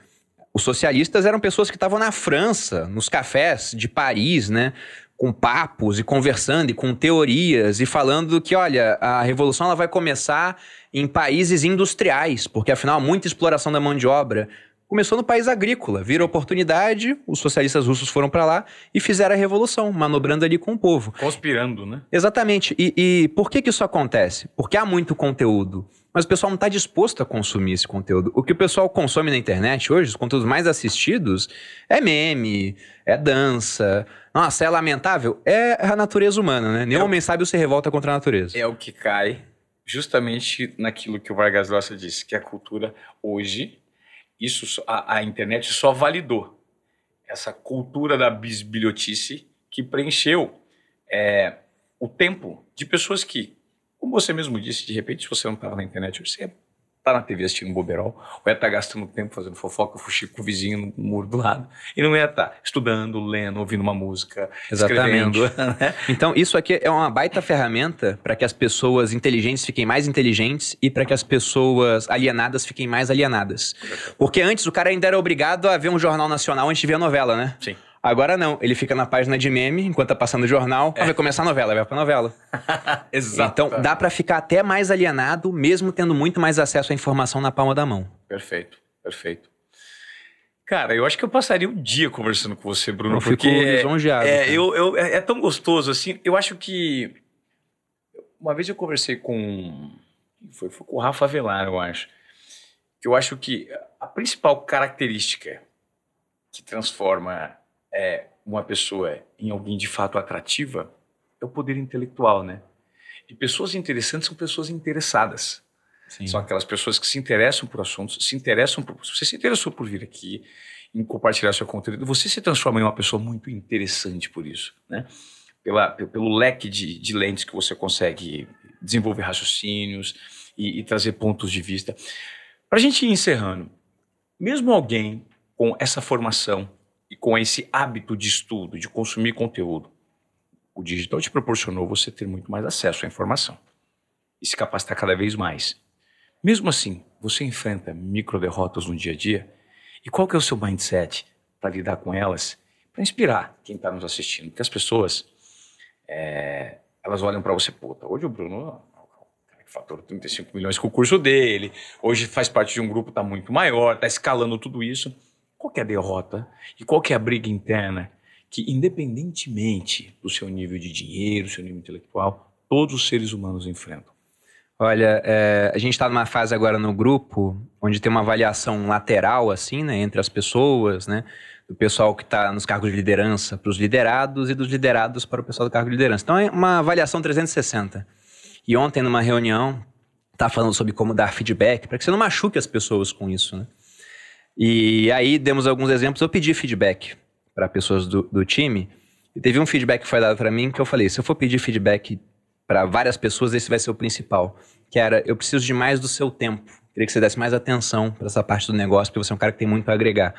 Os socialistas eram pessoas que estavam na França, nos cafés de Paris, né? Com papos e conversando e com teorias e falando que, olha, a revolução ela vai começar em países industriais, porque afinal muita exploração da mão de obra. Começou no país agrícola, vira oportunidade, os socialistas russos foram para lá e fizeram a revolução, manobrando ali com o povo. Conspirando, né? Exatamente. E, e por que, que isso acontece? Porque há muito conteúdo, mas o pessoal não está disposto a consumir esse conteúdo. O que o pessoal consome na internet hoje, os conteúdos mais assistidos, é meme, é dança. Nossa, é lamentável? É a natureza humana, né? Nenhum é homem sábio se revolta contra a natureza. É o que cai justamente naquilo que o Vargas Llosa disse, que a cultura hoje isso a, a internet só validou essa cultura da bisbilhotice que preencheu é, o tempo de pessoas que, como você mesmo disse, de repente, se você não estava na internet, você tá na TV assistindo boberol, ou ia estar tá gastando tempo fazendo fofoca, fuxico com o vizinho no muro do lado, e não ia estar tá estudando, lendo, ouvindo uma música, Exatamente. escrevendo. Né? Então, isso aqui é uma baita ferramenta para que as pessoas inteligentes fiquem mais inteligentes e para que as pessoas alienadas fiquem mais alienadas. Porque antes o cara ainda era obrigado a ver um jornal nacional antes de ver a novela, né? Sim. Agora não, ele fica na página de meme enquanto tá passando o jornal. É. Vai começar a novela, vai pra novela. Exato. Então dá para ficar até mais alienado, mesmo tendo muito mais acesso à informação na palma da mão. Perfeito, perfeito. Cara, eu acho que eu passaria o um dia conversando com você, Bruno. Eu porque fico lisonjeado. É, eu, eu, é, é tão gostoso assim. Eu acho que. Uma vez eu conversei com. Foi, foi com o Rafa Velar, eu acho. Que eu acho que a principal característica que transforma é, uma pessoa em alguém de fato atrativa é o poder intelectual, né? E pessoas interessantes são pessoas interessadas. Sim. São aquelas pessoas que se interessam por assuntos, se interessam por. Se você se interessou por vir aqui, em compartilhar seu conteúdo, você se transforma em uma pessoa muito interessante por isso, né? Pela, pelo leque de, de lentes que você consegue desenvolver raciocínios e, e trazer pontos de vista. Para a gente ir encerrando, mesmo alguém com essa formação com esse hábito de estudo, de consumir conteúdo, o digital te proporcionou você ter muito mais acesso à informação e se capacitar cada vez mais. Mesmo assim, você enfrenta micro derrotas no dia a dia. E qual que é o seu mindset para lidar com elas? Para inspirar quem está nos assistindo. Porque as pessoas, é, elas olham para você, puta, hoje o Bruno fatura 35 milhões com o curso dele, hoje faz parte de um grupo está muito maior, está escalando tudo isso. Qual é derrota e qual é briga interna que, independentemente do seu nível de dinheiro, seu nível intelectual, todos os seres humanos enfrentam? Olha, é, a gente está numa fase agora no grupo onde tem uma avaliação lateral, assim, né, entre as pessoas, né, do pessoal que está nos cargos de liderança para os liderados e dos liderados para o pessoal do cargo de liderança. Então é uma avaliação 360. E ontem, numa reunião, tá falando sobre como dar feedback, para que você não machuque as pessoas com isso, né? E aí demos alguns exemplos. Eu pedi feedback para pessoas do, do, time. E teve um feedback que foi dado para mim que eu falei: se eu for pedir feedback para várias pessoas, esse vai ser o principal. Que era: eu preciso de mais do seu tempo. Queria que você desse mais atenção para essa parte do negócio, porque você é um cara que tem muito para agregar.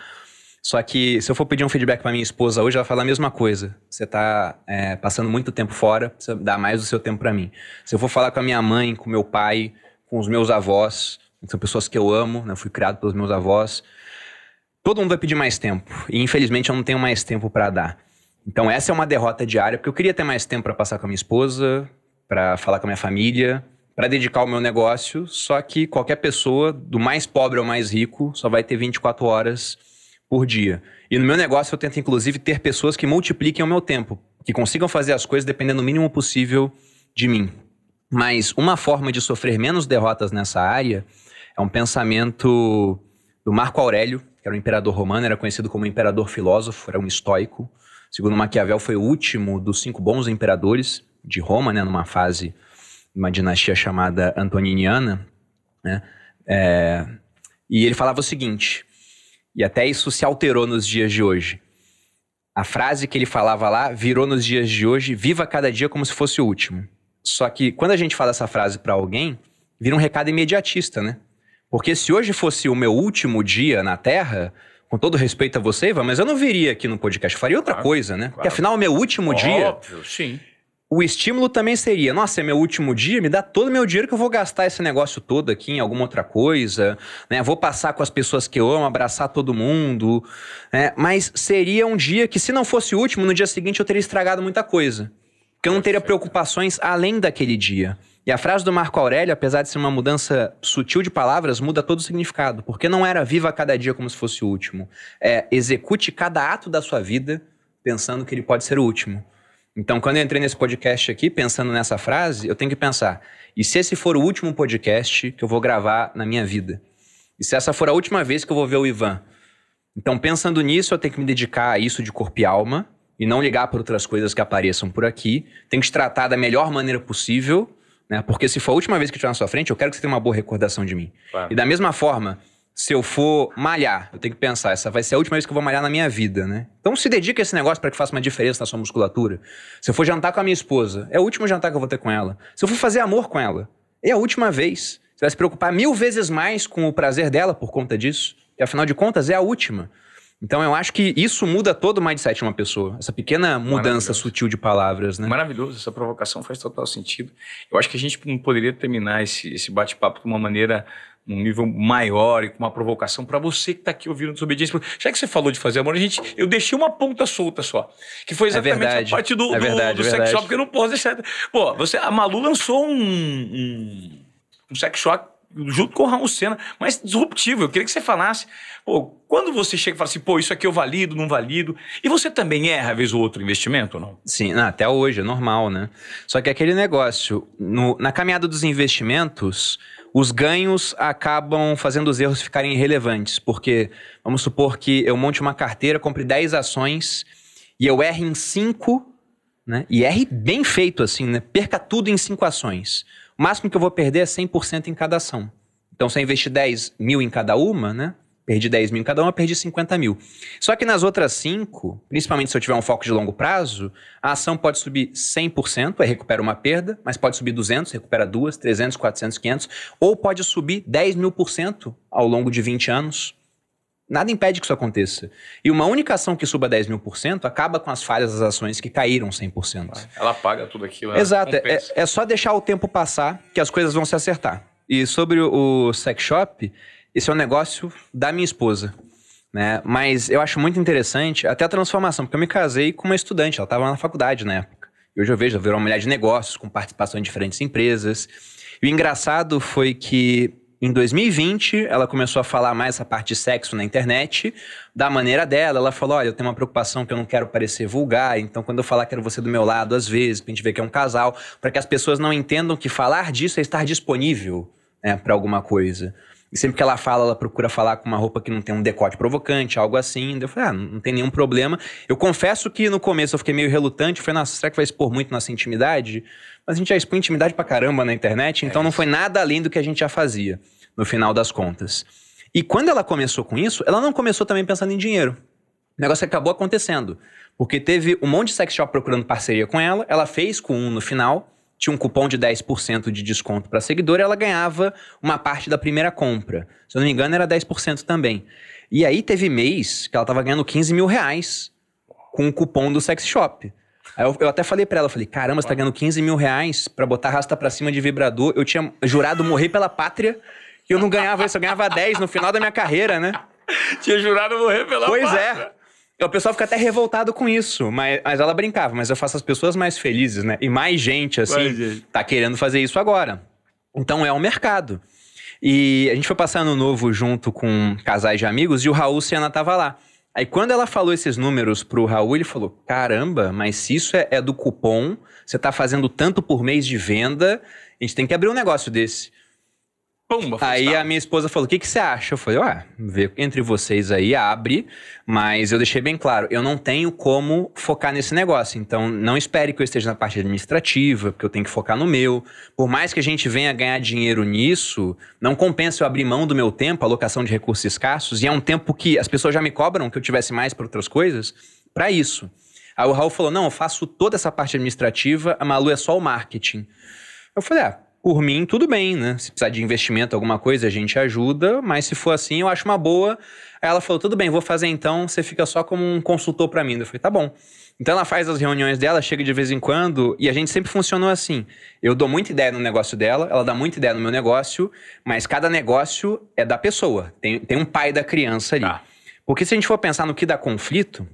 Só que se eu for pedir um feedback para minha esposa hoje, ela vai falar a mesma coisa. Você está é, passando muito tempo fora, precisa dar mais do seu tempo para mim. Se eu for falar com a minha mãe, com meu pai, com os meus avós, são pessoas que eu amo, né? fui criado pelos meus avós todo mundo vai pedir mais tempo. E infelizmente eu não tenho mais tempo para dar. Então essa é uma derrota diária, porque eu queria ter mais tempo para passar com a minha esposa, para falar com a minha família, para dedicar ao meu negócio, só que qualquer pessoa, do mais pobre ao mais rico, só vai ter 24 horas por dia. E no meu negócio eu tento inclusive ter pessoas que multipliquem o meu tempo, que consigam fazer as coisas dependendo do mínimo possível de mim. Mas uma forma de sofrer menos derrotas nessa área é um pensamento do Marco Aurélio, era um imperador romano, era conhecido como imperador filósofo, era um estoico. Segundo Maquiavel, foi o último dos cinco bons imperadores de Roma, né, numa fase, uma dinastia chamada Antoniniana. Né? É, e ele falava o seguinte, e até isso se alterou nos dias de hoje. A frase que ele falava lá virou nos dias de hoje: viva cada dia como se fosse o último. Só que quando a gente fala essa frase para alguém, vira um recado imediatista, né? Porque se hoje fosse o meu último dia na Terra, com todo respeito a você, Ivan, mas eu não viria aqui no podcast, eu faria outra Claro, coisa, né? claro. Porque afinal, o meu último dia, Óbvio, sim. o estímulo também seria: nossa, é meu último dia, me dá todo o meu dinheiro que eu vou gastar esse negócio todo aqui em alguma outra coisa, né? Vou passar com as pessoas que eu amo, abraçar todo mundo. né? Mas seria um dia que, se não fosse o último, no dia seguinte eu teria estragado muita coisa. Porque eu não teria preocupações além daquele dia. E a frase do Marco Aurélio, apesar de ser uma mudança sutil de palavras, muda todo o significado. Porque não era viva cada dia como se fosse o último. É execute cada ato da sua vida pensando que ele pode ser o último. Então, quando eu entrei nesse podcast aqui, pensando nessa frase, eu tenho que pensar: e se esse for o último podcast que eu vou gravar na minha vida? E se essa for a última vez que eu vou ver o Ivan? Então, pensando nisso, eu tenho que me dedicar a isso de corpo e alma e não ligar para outras coisas que apareçam por aqui. Tenho que te tratar da melhor maneira possível, né? Porque se for a última vez que eu estiver na sua frente, eu quero que você tenha uma boa recordação de mim. Claro. E da mesma forma, se eu for malhar, eu tenho que pensar, essa vai ser a última vez que eu vou malhar na minha vida, né? Então se dedica a esse negócio para que faça uma diferença na sua musculatura. Se eu for jantar com a minha esposa, é o último jantar que eu vou ter com ela. Se eu for fazer amor com ela, é a última vez. Você vai se preocupar mil vezes mais com o prazer dela por conta disso. E afinal de contas, é a última. Então eu acho que isso muda todo o mindset de uma pessoa. Essa pequena mudança sutil de palavras, né? Maravilhoso, essa provocação faz total sentido. Eu acho que a gente não poderia terminar esse, esse bate-papo de uma maneira, num nível maior e com uma provocação para você que está aqui ouvindo Desobediência. Já que você falou de fazer amor, a gente, eu deixei uma ponta solta só, que foi exatamente verdade. a parte do, É do, verdade, do é sex shop, que eu não posso deixar. Pô, você, a Malu lançou um, um, um sex shop junto com o Raul Senna, mas disruptivo. Eu queria que você falasse, pô, quando você chega e fala assim, pô, isso aqui eu valido, não valido, e você também erra, às vezes, o outro investimento ou não? Sim, não, até hoje, é normal, né? Só que aquele negócio, no- na caminhada dos investimentos, os ganhos acabam fazendo os erros ficarem irrelevantes. Porque, vamos supor que eu monte uma carteira, compre 10 ações e eu erre em 5, né? E erre bem feito, assim, né? Perca tudo em 5 ações. O máximo que eu vou perder é 100% em cada ação. Então, se eu investir 10 mil em cada uma, né? Perdi 10 mil em cada uma, perdi 50 mil. Só que nas outras cinco, principalmente se eu tiver um foco de longo prazo, a ação pode subir 100%, aí recupera uma perda, mas pode subir 200, recupera duas, 300, 400, 500, ou pode subir 10 mil por cento ao longo de 20 anos. Nada impede que isso aconteça. E uma única ação que suba 10 mil por cento acaba com as falhas das ações que caíram 100%. Ela paga tudo aquilo. ela Exato, é, é só deixar o tempo passar que as coisas vão se acertar. E sobre o sex shop, esse é um negócio da minha esposa. Né? Mas eu acho muito interessante até a transformação, porque eu me casei com uma estudante, ela estava na faculdade na época. E hoje eu vejo, ela virou uma mulher de negócios, com participação em diferentes empresas. E o engraçado foi que em 2020 ela começou a falar mais essa parte de sexo na internet, da maneira dela. Ela falou: Olha, eu tenho uma preocupação que eu não quero parecer vulgar, então quando eu falar quero você do meu lado, às vezes, pra gente ver que é um casal, para que as pessoas não entendam que falar disso é estar disponível né, para alguma coisa. E sempre que ela fala, ela procura falar com uma roupa que não tem um decote provocante, algo assim. Eu falei, ah, não tem nenhum problema. Eu confesso que no começo eu fiquei meio relutante. Eu falei, nossa, será que vai expor muito nossa intimidade? Mas a gente já expõe intimidade pra caramba na internet, então não foi nada além do que a gente já fazia, no final das contas. E quando ela começou com isso, ela não começou também pensando em dinheiro. O negócio acabou acontecendo. Porque teve um monte de sex shop procurando parceria com ela, ela fez com um no final, tinha um cupom de 10% de desconto para seguidor e ela ganhava uma parte da primeira compra. Se eu não me engano, era 10% também. E aí teve mês que ela tava ganhando 15 mil reais com o cupom do sex shop. Aí eu, eu até falei pra ela, falei, caramba, você tá ganhando 15 mil reais pra botar rasta pra cima de vibrador. Eu tinha jurado morrer pela pátria que eu não ganhava isso, eu ganhava 10 no final da minha carreira, né? Tinha jurado morrer pela Pois pátria. é. O pessoal fica até revoltado com isso, mas, mas ela brincava, mas eu faço as pessoas mais felizes, né? E mais gente, assim, Mais gente. tá querendo fazer isso agora. Então é um mercado. E a gente foi passar ano novo junto com casais de amigos e o Raul Senna tava lá. Aí quando ela falou esses números pro Raul, ele falou: caramba, mas se isso é, é do cupom, você tá fazendo tanto por mês de venda, a gente tem que abrir um negócio desse. Pumba, Aí a minha esposa falou: o que, que você acha? Eu falei: ué, vê entre vocês aí, abre. Mas eu deixei bem claro: eu não tenho como focar nesse negócio. Então não espere que eu esteja na parte administrativa, porque eu tenho que focar no meu. Por mais que a gente venha ganhar dinheiro nisso, não compensa eu abrir mão do meu tempo, alocação de recursos escassos. E é um tempo que as pessoas já me cobram que eu tivesse mais para outras coisas, para isso. Aí o Raul falou: não, eu faço toda essa parte administrativa, a Malu é só o marketing. Eu falei: ah, por mim, tudo bem, né? Se precisar de investimento, alguma coisa, a gente ajuda, mas se for assim, eu acho uma boa. Aí ela falou: tudo bem, vou fazer então, você fica só como um consultor para mim. Eu falei: tá bom. Então ela faz as reuniões dela, chega de vez em quando, e a gente sempre funcionou assim. Eu dou muita ideia no negócio dela, ela dá muita ideia no meu negócio, mas cada negócio é da pessoa. Tem, tem um pai da criança ali. Tá. Porque se a gente for pensar no que dá conflito,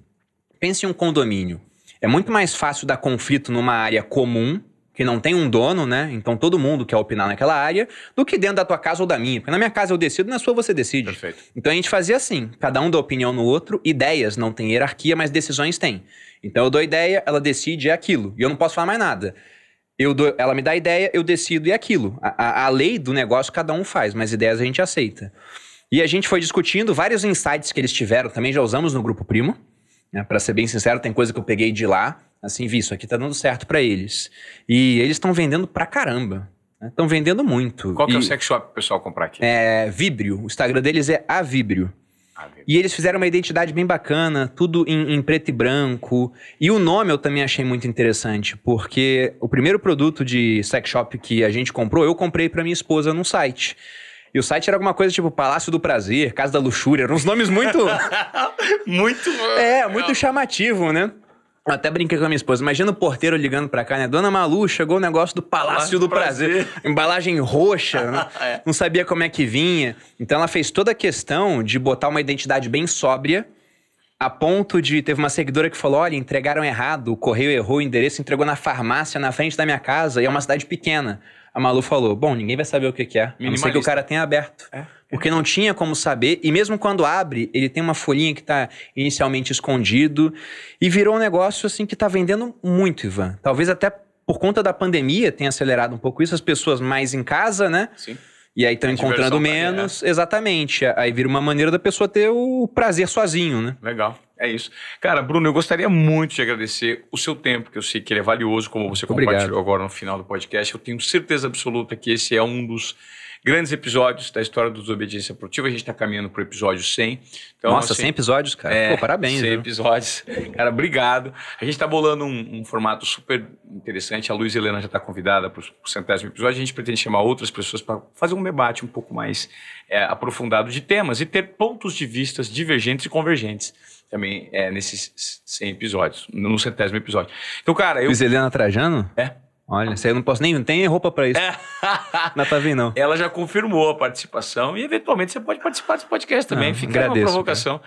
pense em um condomínio. É muito mais fácil dar conflito numa área comum, que não tem um dono, né? Então todo mundo quer opinar naquela área, do que dentro da tua casa ou da minha. Porque na minha casa eu decido, na sua você decide. Perfeito. Então a gente fazia assim: cada um dá opinião no outro, ideias não tem hierarquia, mas decisões tem. Então eu dou ideia, ela decide, é aquilo. E eu não posso falar mais nada. Eu dou, ela me dá ideia, eu decido e é aquilo. A, a, a lei do negócio cada um faz, mas ideias a gente aceita. E a gente foi discutindo vários insights que eles tiveram, também já usamos no Grupo Primo. Né? Para ser bem sincero, tem coisa que eu peguei de lá, assim, vi, isso aqui tá dando certo para eles. E eles estão vendendo pra caramba. Estão vendendo muito. Qual que é o E- sex shop pro pessoal comprar aqui? É Vibrio. O Instagram deles é a Vibrio. Beleza. E eles fizeram uma identidade bem bacana, tudo em, em preto e branco. E o nome eu também achei muito interessante, porque o primeiro produto de sex shop que a gente comprou, eu comprei pra minha esposa num site. E o site era alguma coisa tipo Palácio do Prazer, Casa da Luxúria, eram uns nomes muito. Muito. é, muito chamativo, né? Eu até brinquei com a minha esposa. Imagina o porteiro ligando pra cá, né? Dona Malu, chegou o negócio do Palácio Palácio do do Prazer. Embalagem roxa, né? É. não sabia como é que vinha. Então ela fez toda a questão de botar uma identidade bem sóbria, a ponto de. Teve uma seguidora que falou: olha, entregaram errado, o correio errou o endereço, entregou na farmácia na frente da minha casa, e é uma cidade pequena. A Malu falou: bom, ninguém vai saber o que, que é. A não ser que o cara tenha aberto. É. Porque não tinha como saber, e mesmo quando abre, ele tem uma folhinha que tá inicialmente escondido, e virou um negócio assim que tá vendendo muito, Ivan. Talvez até por conta da pandemia tenha acelerado um pouco isso, as pessoas mais em casa, né? Sim. E aí estão encontrando diversão tá ali, menos. Exatamente. Aí vira uma maneira da pessoa ter o prazer sozinho, né? Legal, é isso. Cara, Bruno, eu gostaria muito de agradecer o seu tempo, que eu sei que ele é valioso, como você Obrigado. compartilhou agora no final do podcast. Eu tenho certeza absoluta que esse é um dos grandes episódios da história do Desobediência Produtiva. A gente está caminhando para o episódio 100. Então, Nossa, assim, 100 episódios, cara. É, Pô, parabéns. 100 viu? episódios. Cara, obrigado. A gente está bolando um, um formato super interessante. A Luiz Helena já está convidada para o centésimo episódio. A gente pretende chamar outras pessoas para fazer um debate um pouco mais é, aprofundado de temas e ter pontos de vistas divergentes e convergentes também é, nesses 100 episódios, no centésimo episódio. Então, cara, eu... Luiz Helena Trajano? É. Olha, isso aí eu não posso nem. Não tem roupa pra isso. Não tá vindo, não. Ela já confirmou a participação e, eventualmente, você pode participar desse podcast também. Ah, Fica uma provocação.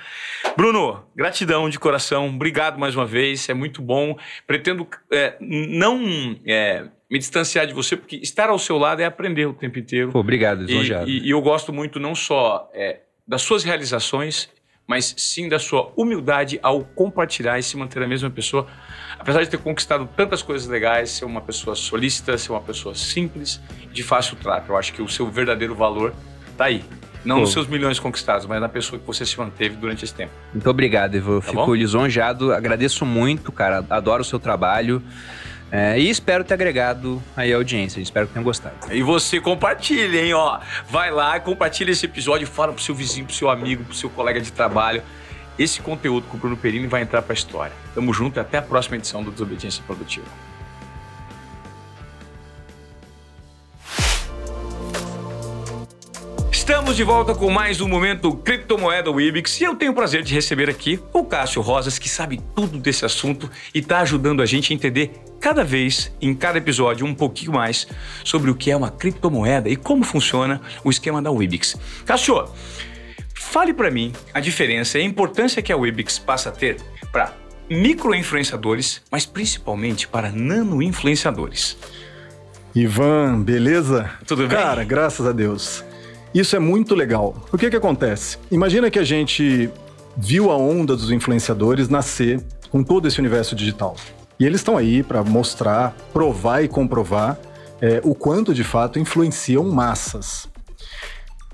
Bruno, gratidão de coração. Obrigado mais uma vez. É muito bom. Pretendo é, não é, me distanciar de você, porque estar ao seu lado é aprender o tempo inteiro. Pô, obrigado, E, lisonjeado. e- e eu gosto muito não só é, das suas realizações, mas sim da sua humildade ao compartilhar e se manter a mesma pessoa. Apesar de ter conquistado tantas coisas legais, ser uma pessoa solícita, ser uma pessoa simples, de fácil trato. Eu acho que o seu verdadeiro valor tá aí. Não Pô. nos seus milhões conquistados, mas na pessoa que você se manteve durante esse tempo. Muito obrigado, Ivo. Eu Tá fico bom? lisonjeado. Agradeço muito, cara. Adoro o seu trabalho. É, e espero ter agregado aí a audiência. Espero que tenham gostado. E você compartilha, hein, ó. Vai lá, compartilha esse episódio, fala pro seu vizinho, pro seu amigo, pro seu colega de trabalho. Esse conteúdo com o Bruno Perini vai entrar pra história. Tamo junto e até a próxima edição do Desobediência Produtiva. Estamos de volta com mais um momento Criptomoeda Wibix e eu tenho o prazer de receber aqui o Cássio Rosas, que sabe tudo desse assunto e está ajudando a gente a entender cada vez, em cada episódio, um pouquinho mais sobre o que é uma criptomoeda e como funciona o esquema da Wibix. Cássio, fale para mim a diferença e a importância que a Wibix passa a ter para micro-influenciadores, mas principalmente para nano-influenciadores. Ivan, beleza? Tudo bem? Cara, graças a Deus. Isso é muito legal. O que que acontece? Imagina que a gente viu a onda dos influenciadores nascer com todo esse universo digital. E eles estão aí para mostrar, provar e comprovar é, o quanto de fato influenciam massas.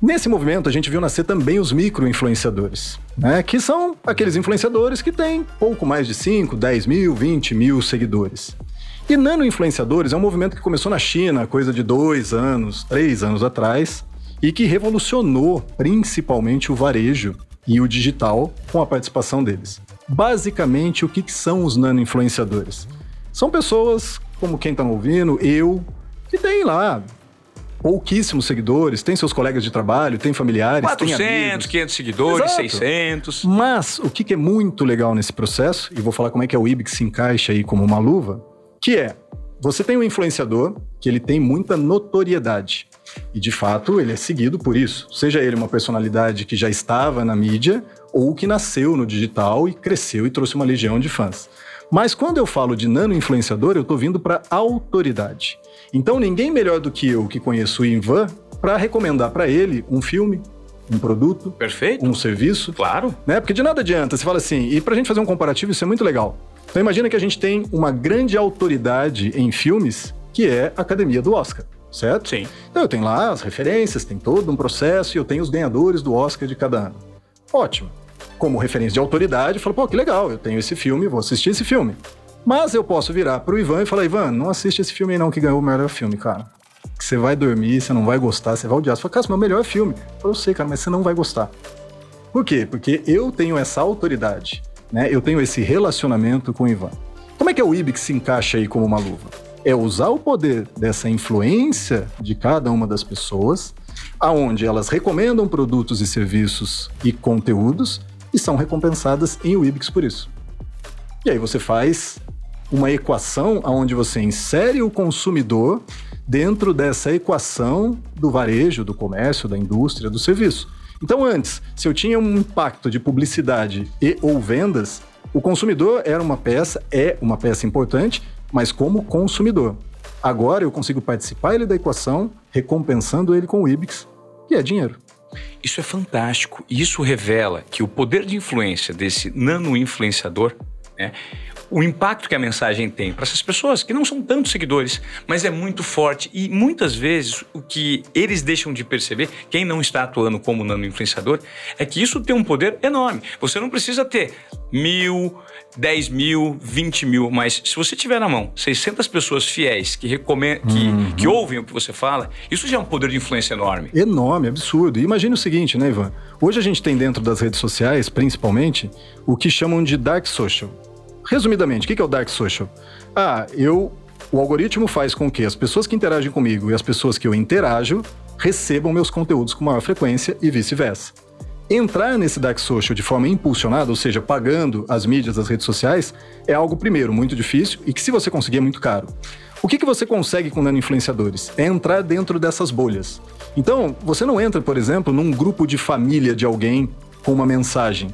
Nesse movimento, a gente viu nascer também os micro-influenciadores, né? que são aqueles influenciadores que têm pouco mais de 5, 10 mil, 20 mil seguidores. E nano-influenciadores é um movimento que começou na China, coisa de dois anos, três anos atrás, e que revolucionou principalmente o varejo e o digital com a participação deles. Basicamente, o que, são os nano-influenciadores? São pessoas como quem está ouvindo, eu, que tem lá pouquíssimos seguidores, tem seus colegas de trabalho, tem familiares, 400, tem amigos. 500 seguidores, Exato. 600. Mas o que, que é muito legal nesse processo, e vou falar como é que é o Ibix se encaixa aí como uma luva, que é, você tem um influenciador que ele tem muita notoriedade. E de fato ele é seguido por isso. Seja ele uma personalidade que já estava na mídia ou que nasceu no digital e cresceu e trouxe uma legião de fãs. Mas quando eu falo de nano influenciador, eu estou vindo para autoridade. Então ninguém melhor do que eu que conheço o Ivan para recomendar para ele um filme, um produto, Perfeito? um serviço, Claro. né? Porque de nada adianta, você fala assim, e pra gente fazer um comparativo, isso é muito legal. Então imagina que a gente tem uma grande autoridade em filmes, que é a Academia do Oscar, certo? Sim. Então eu tenho lá as referências, tem todo um processo e eu tenho os ganhadores do Oscar de cada ano. Ótimo. Como referência de autoridade, eu falo, pô, que legal, eu tenho esse filme, vou assistir esse filme. Mas eu posso virar pro Ivan e falar, Ivan, não assiste esse filme aí não que ganhou o melhor filme, cara. Que você vai dormir, você não vai gostar, você vai odiar. Você fala, esse é meu melhor filme. Eu falo, sei, cara, mas você não vai gostar. Por quê? Porque eu tenho essa autoridade, né? Eu tenho esse relacionamento com o Ivan. Como é que é o IBIX se encaixa aí como uma luva? É usar o poder dessa influência de cada uma das pessoas, aonde elas recomendam produtos e serviços e conteúdos e são recompensadas em Wibix por isso. E aí você faz uma equação onde você insere o consumidor dentro dessa equação do varejo, do comércio, da indústria, do serviço. Então antes, se eu tinha um impacto de publicidade e ou vendas, o consumidor era uma peça, é uma peça importante, mas como consumidor. Agora eu consigo participar ele da equação, recompensando ele com o IBIX, que é dinheiro. Isso é fantástico. Isso revela que o poder de influência desse nano-influenciador, né, o impacto que a mensagem tem para essas pessoas, que não são tantos seguidores, mas é muito forte. E muitas vezes o que eles deixam de perceber, quem não está atuando como nano-influenciador, é que isso tem um poder enorme. Você não precisa ter mil, 10 mil, 20 mil, mas se você tiver na mão 600 pessoas fiéis que, recomendam, que, que ouvem o que você fala, isso já é um poder de influência enorme. Enorme, absurdo. E imagine o seguinte, né, Ivan? Hoje a gente tem dentro das redes sociais, principalmente, o que chamam de dark social. Resumidamente, o que é o dark social? Ah, eu. O algoritmo faz com que as pessoas que interagem comigo e as pessoas que eu interajo recebam meus conteúdos com maior frequência e vice-versa. Entrar nesse dark social de forma impulsionada, ou seja, pagando as mídias, as redes sociais, é algo, primeiro, muito difícil e que, se você conseguir, é muito caro. O que, que você consegue com nano-influenciadores? É entrar dentro dessas bolhas. Então, você não entra, por exemplo, num grupo de família de alguém com uma mensagem.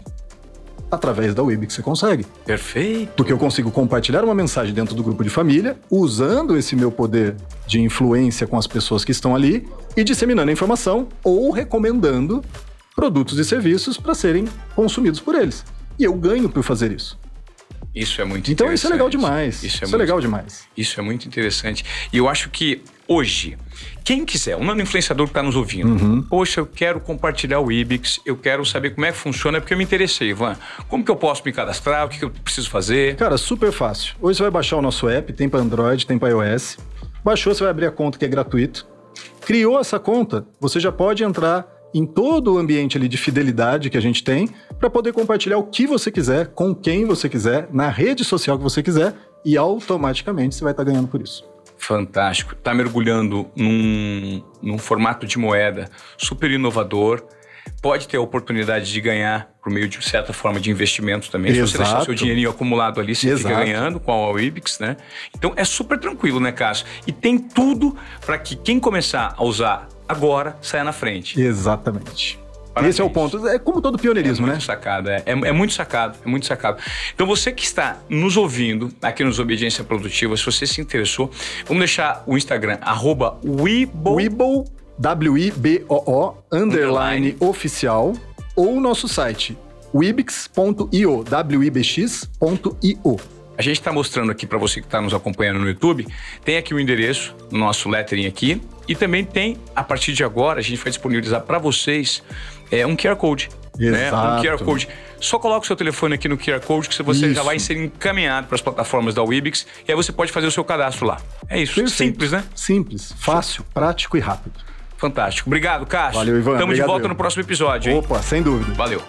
Através da Web que você consegue. Perfeito. Porque eu consigo compartilhar uma mensagem dentro do grupo de família, usando esse meu poder de influência com as pessoas que estão ali e disseminando a informação ou recomendando produtos e serviços para serem consumidos por eles. E eu ganho por fazer isso. Isso é muito Então isso é legal interessante. demais. Isso é, Isso é muito, legal demais. Isso é muito interessante. E eu acho que hoje, quem quiser, um nano influenciador que está nos ouvindo, Uhum. poxa, eu quero compartilhar o Ibix, eu quero saber como é que funciona, porque eu me interessei, Ivan. Como que eu posso me cadastrar? O que, que eu preciso fazer? Cara, super fácil. Hoje você vai baixar o nosso app, tem para Android, tem para iOS. Baixou, você vai abrir a conta que é gratuito. Criou essa conta, você já pode entrar em todo o ambiente ali de fidelidade que a gente tem para poder compartilhar o que você quiser, com quem você quiser, na rede social que você quiser e automaticamente você vai estar ganhando por isso. Fantástico. Está mergulhando num, num formato de moeda super inovador. Pode ter a oportunidade de ganhar por meio de certa forma de investimento também. Se você deixar Exato. seu dinheirinho acumulado ali, você fica Exato. ganhando com a Wibix, né? Então é super tranquilo, né, Cássio? E tem tudo para que quem começar a usar agora saia na frente. Exatamente. Parabéns. Esse é o ponto. É como todo pioneirismo, é né? sacado, é, é, é muito sacado, é muito sacado. Então você que está nos ouvindo aqui nos Obediência Produtiva, se você se interessou, vamos deixar o Instagram, arroba W-I-B-O-O, underline oficial, ou o nosso site, wibix.io, W-I-B-X.io. A gente está mostrando aqui para você que está nos acompanhando no YouTube, tem aqui o endereço, no nosso lettering aqui, e também tem, a partir de agora, a gente vai disponibilizar para vocês é, um QR Code. Né? Um Exato. QR Code. Só coloca o seu telefone aqui no QR Code que você já Isso. vai ser encaminhado para as plataformas da Wibix e aí você pode fazer o seu cadastro lá. É isso, Perfeito. simples, né? Simples, fácil, prático e rápido. Fantástico. Obrigado, Cássio. Valeu, Ivan. Tamo de Obrigado, volta eu. no próximo episódio, hein? Opa, sem dúvida. Valeu.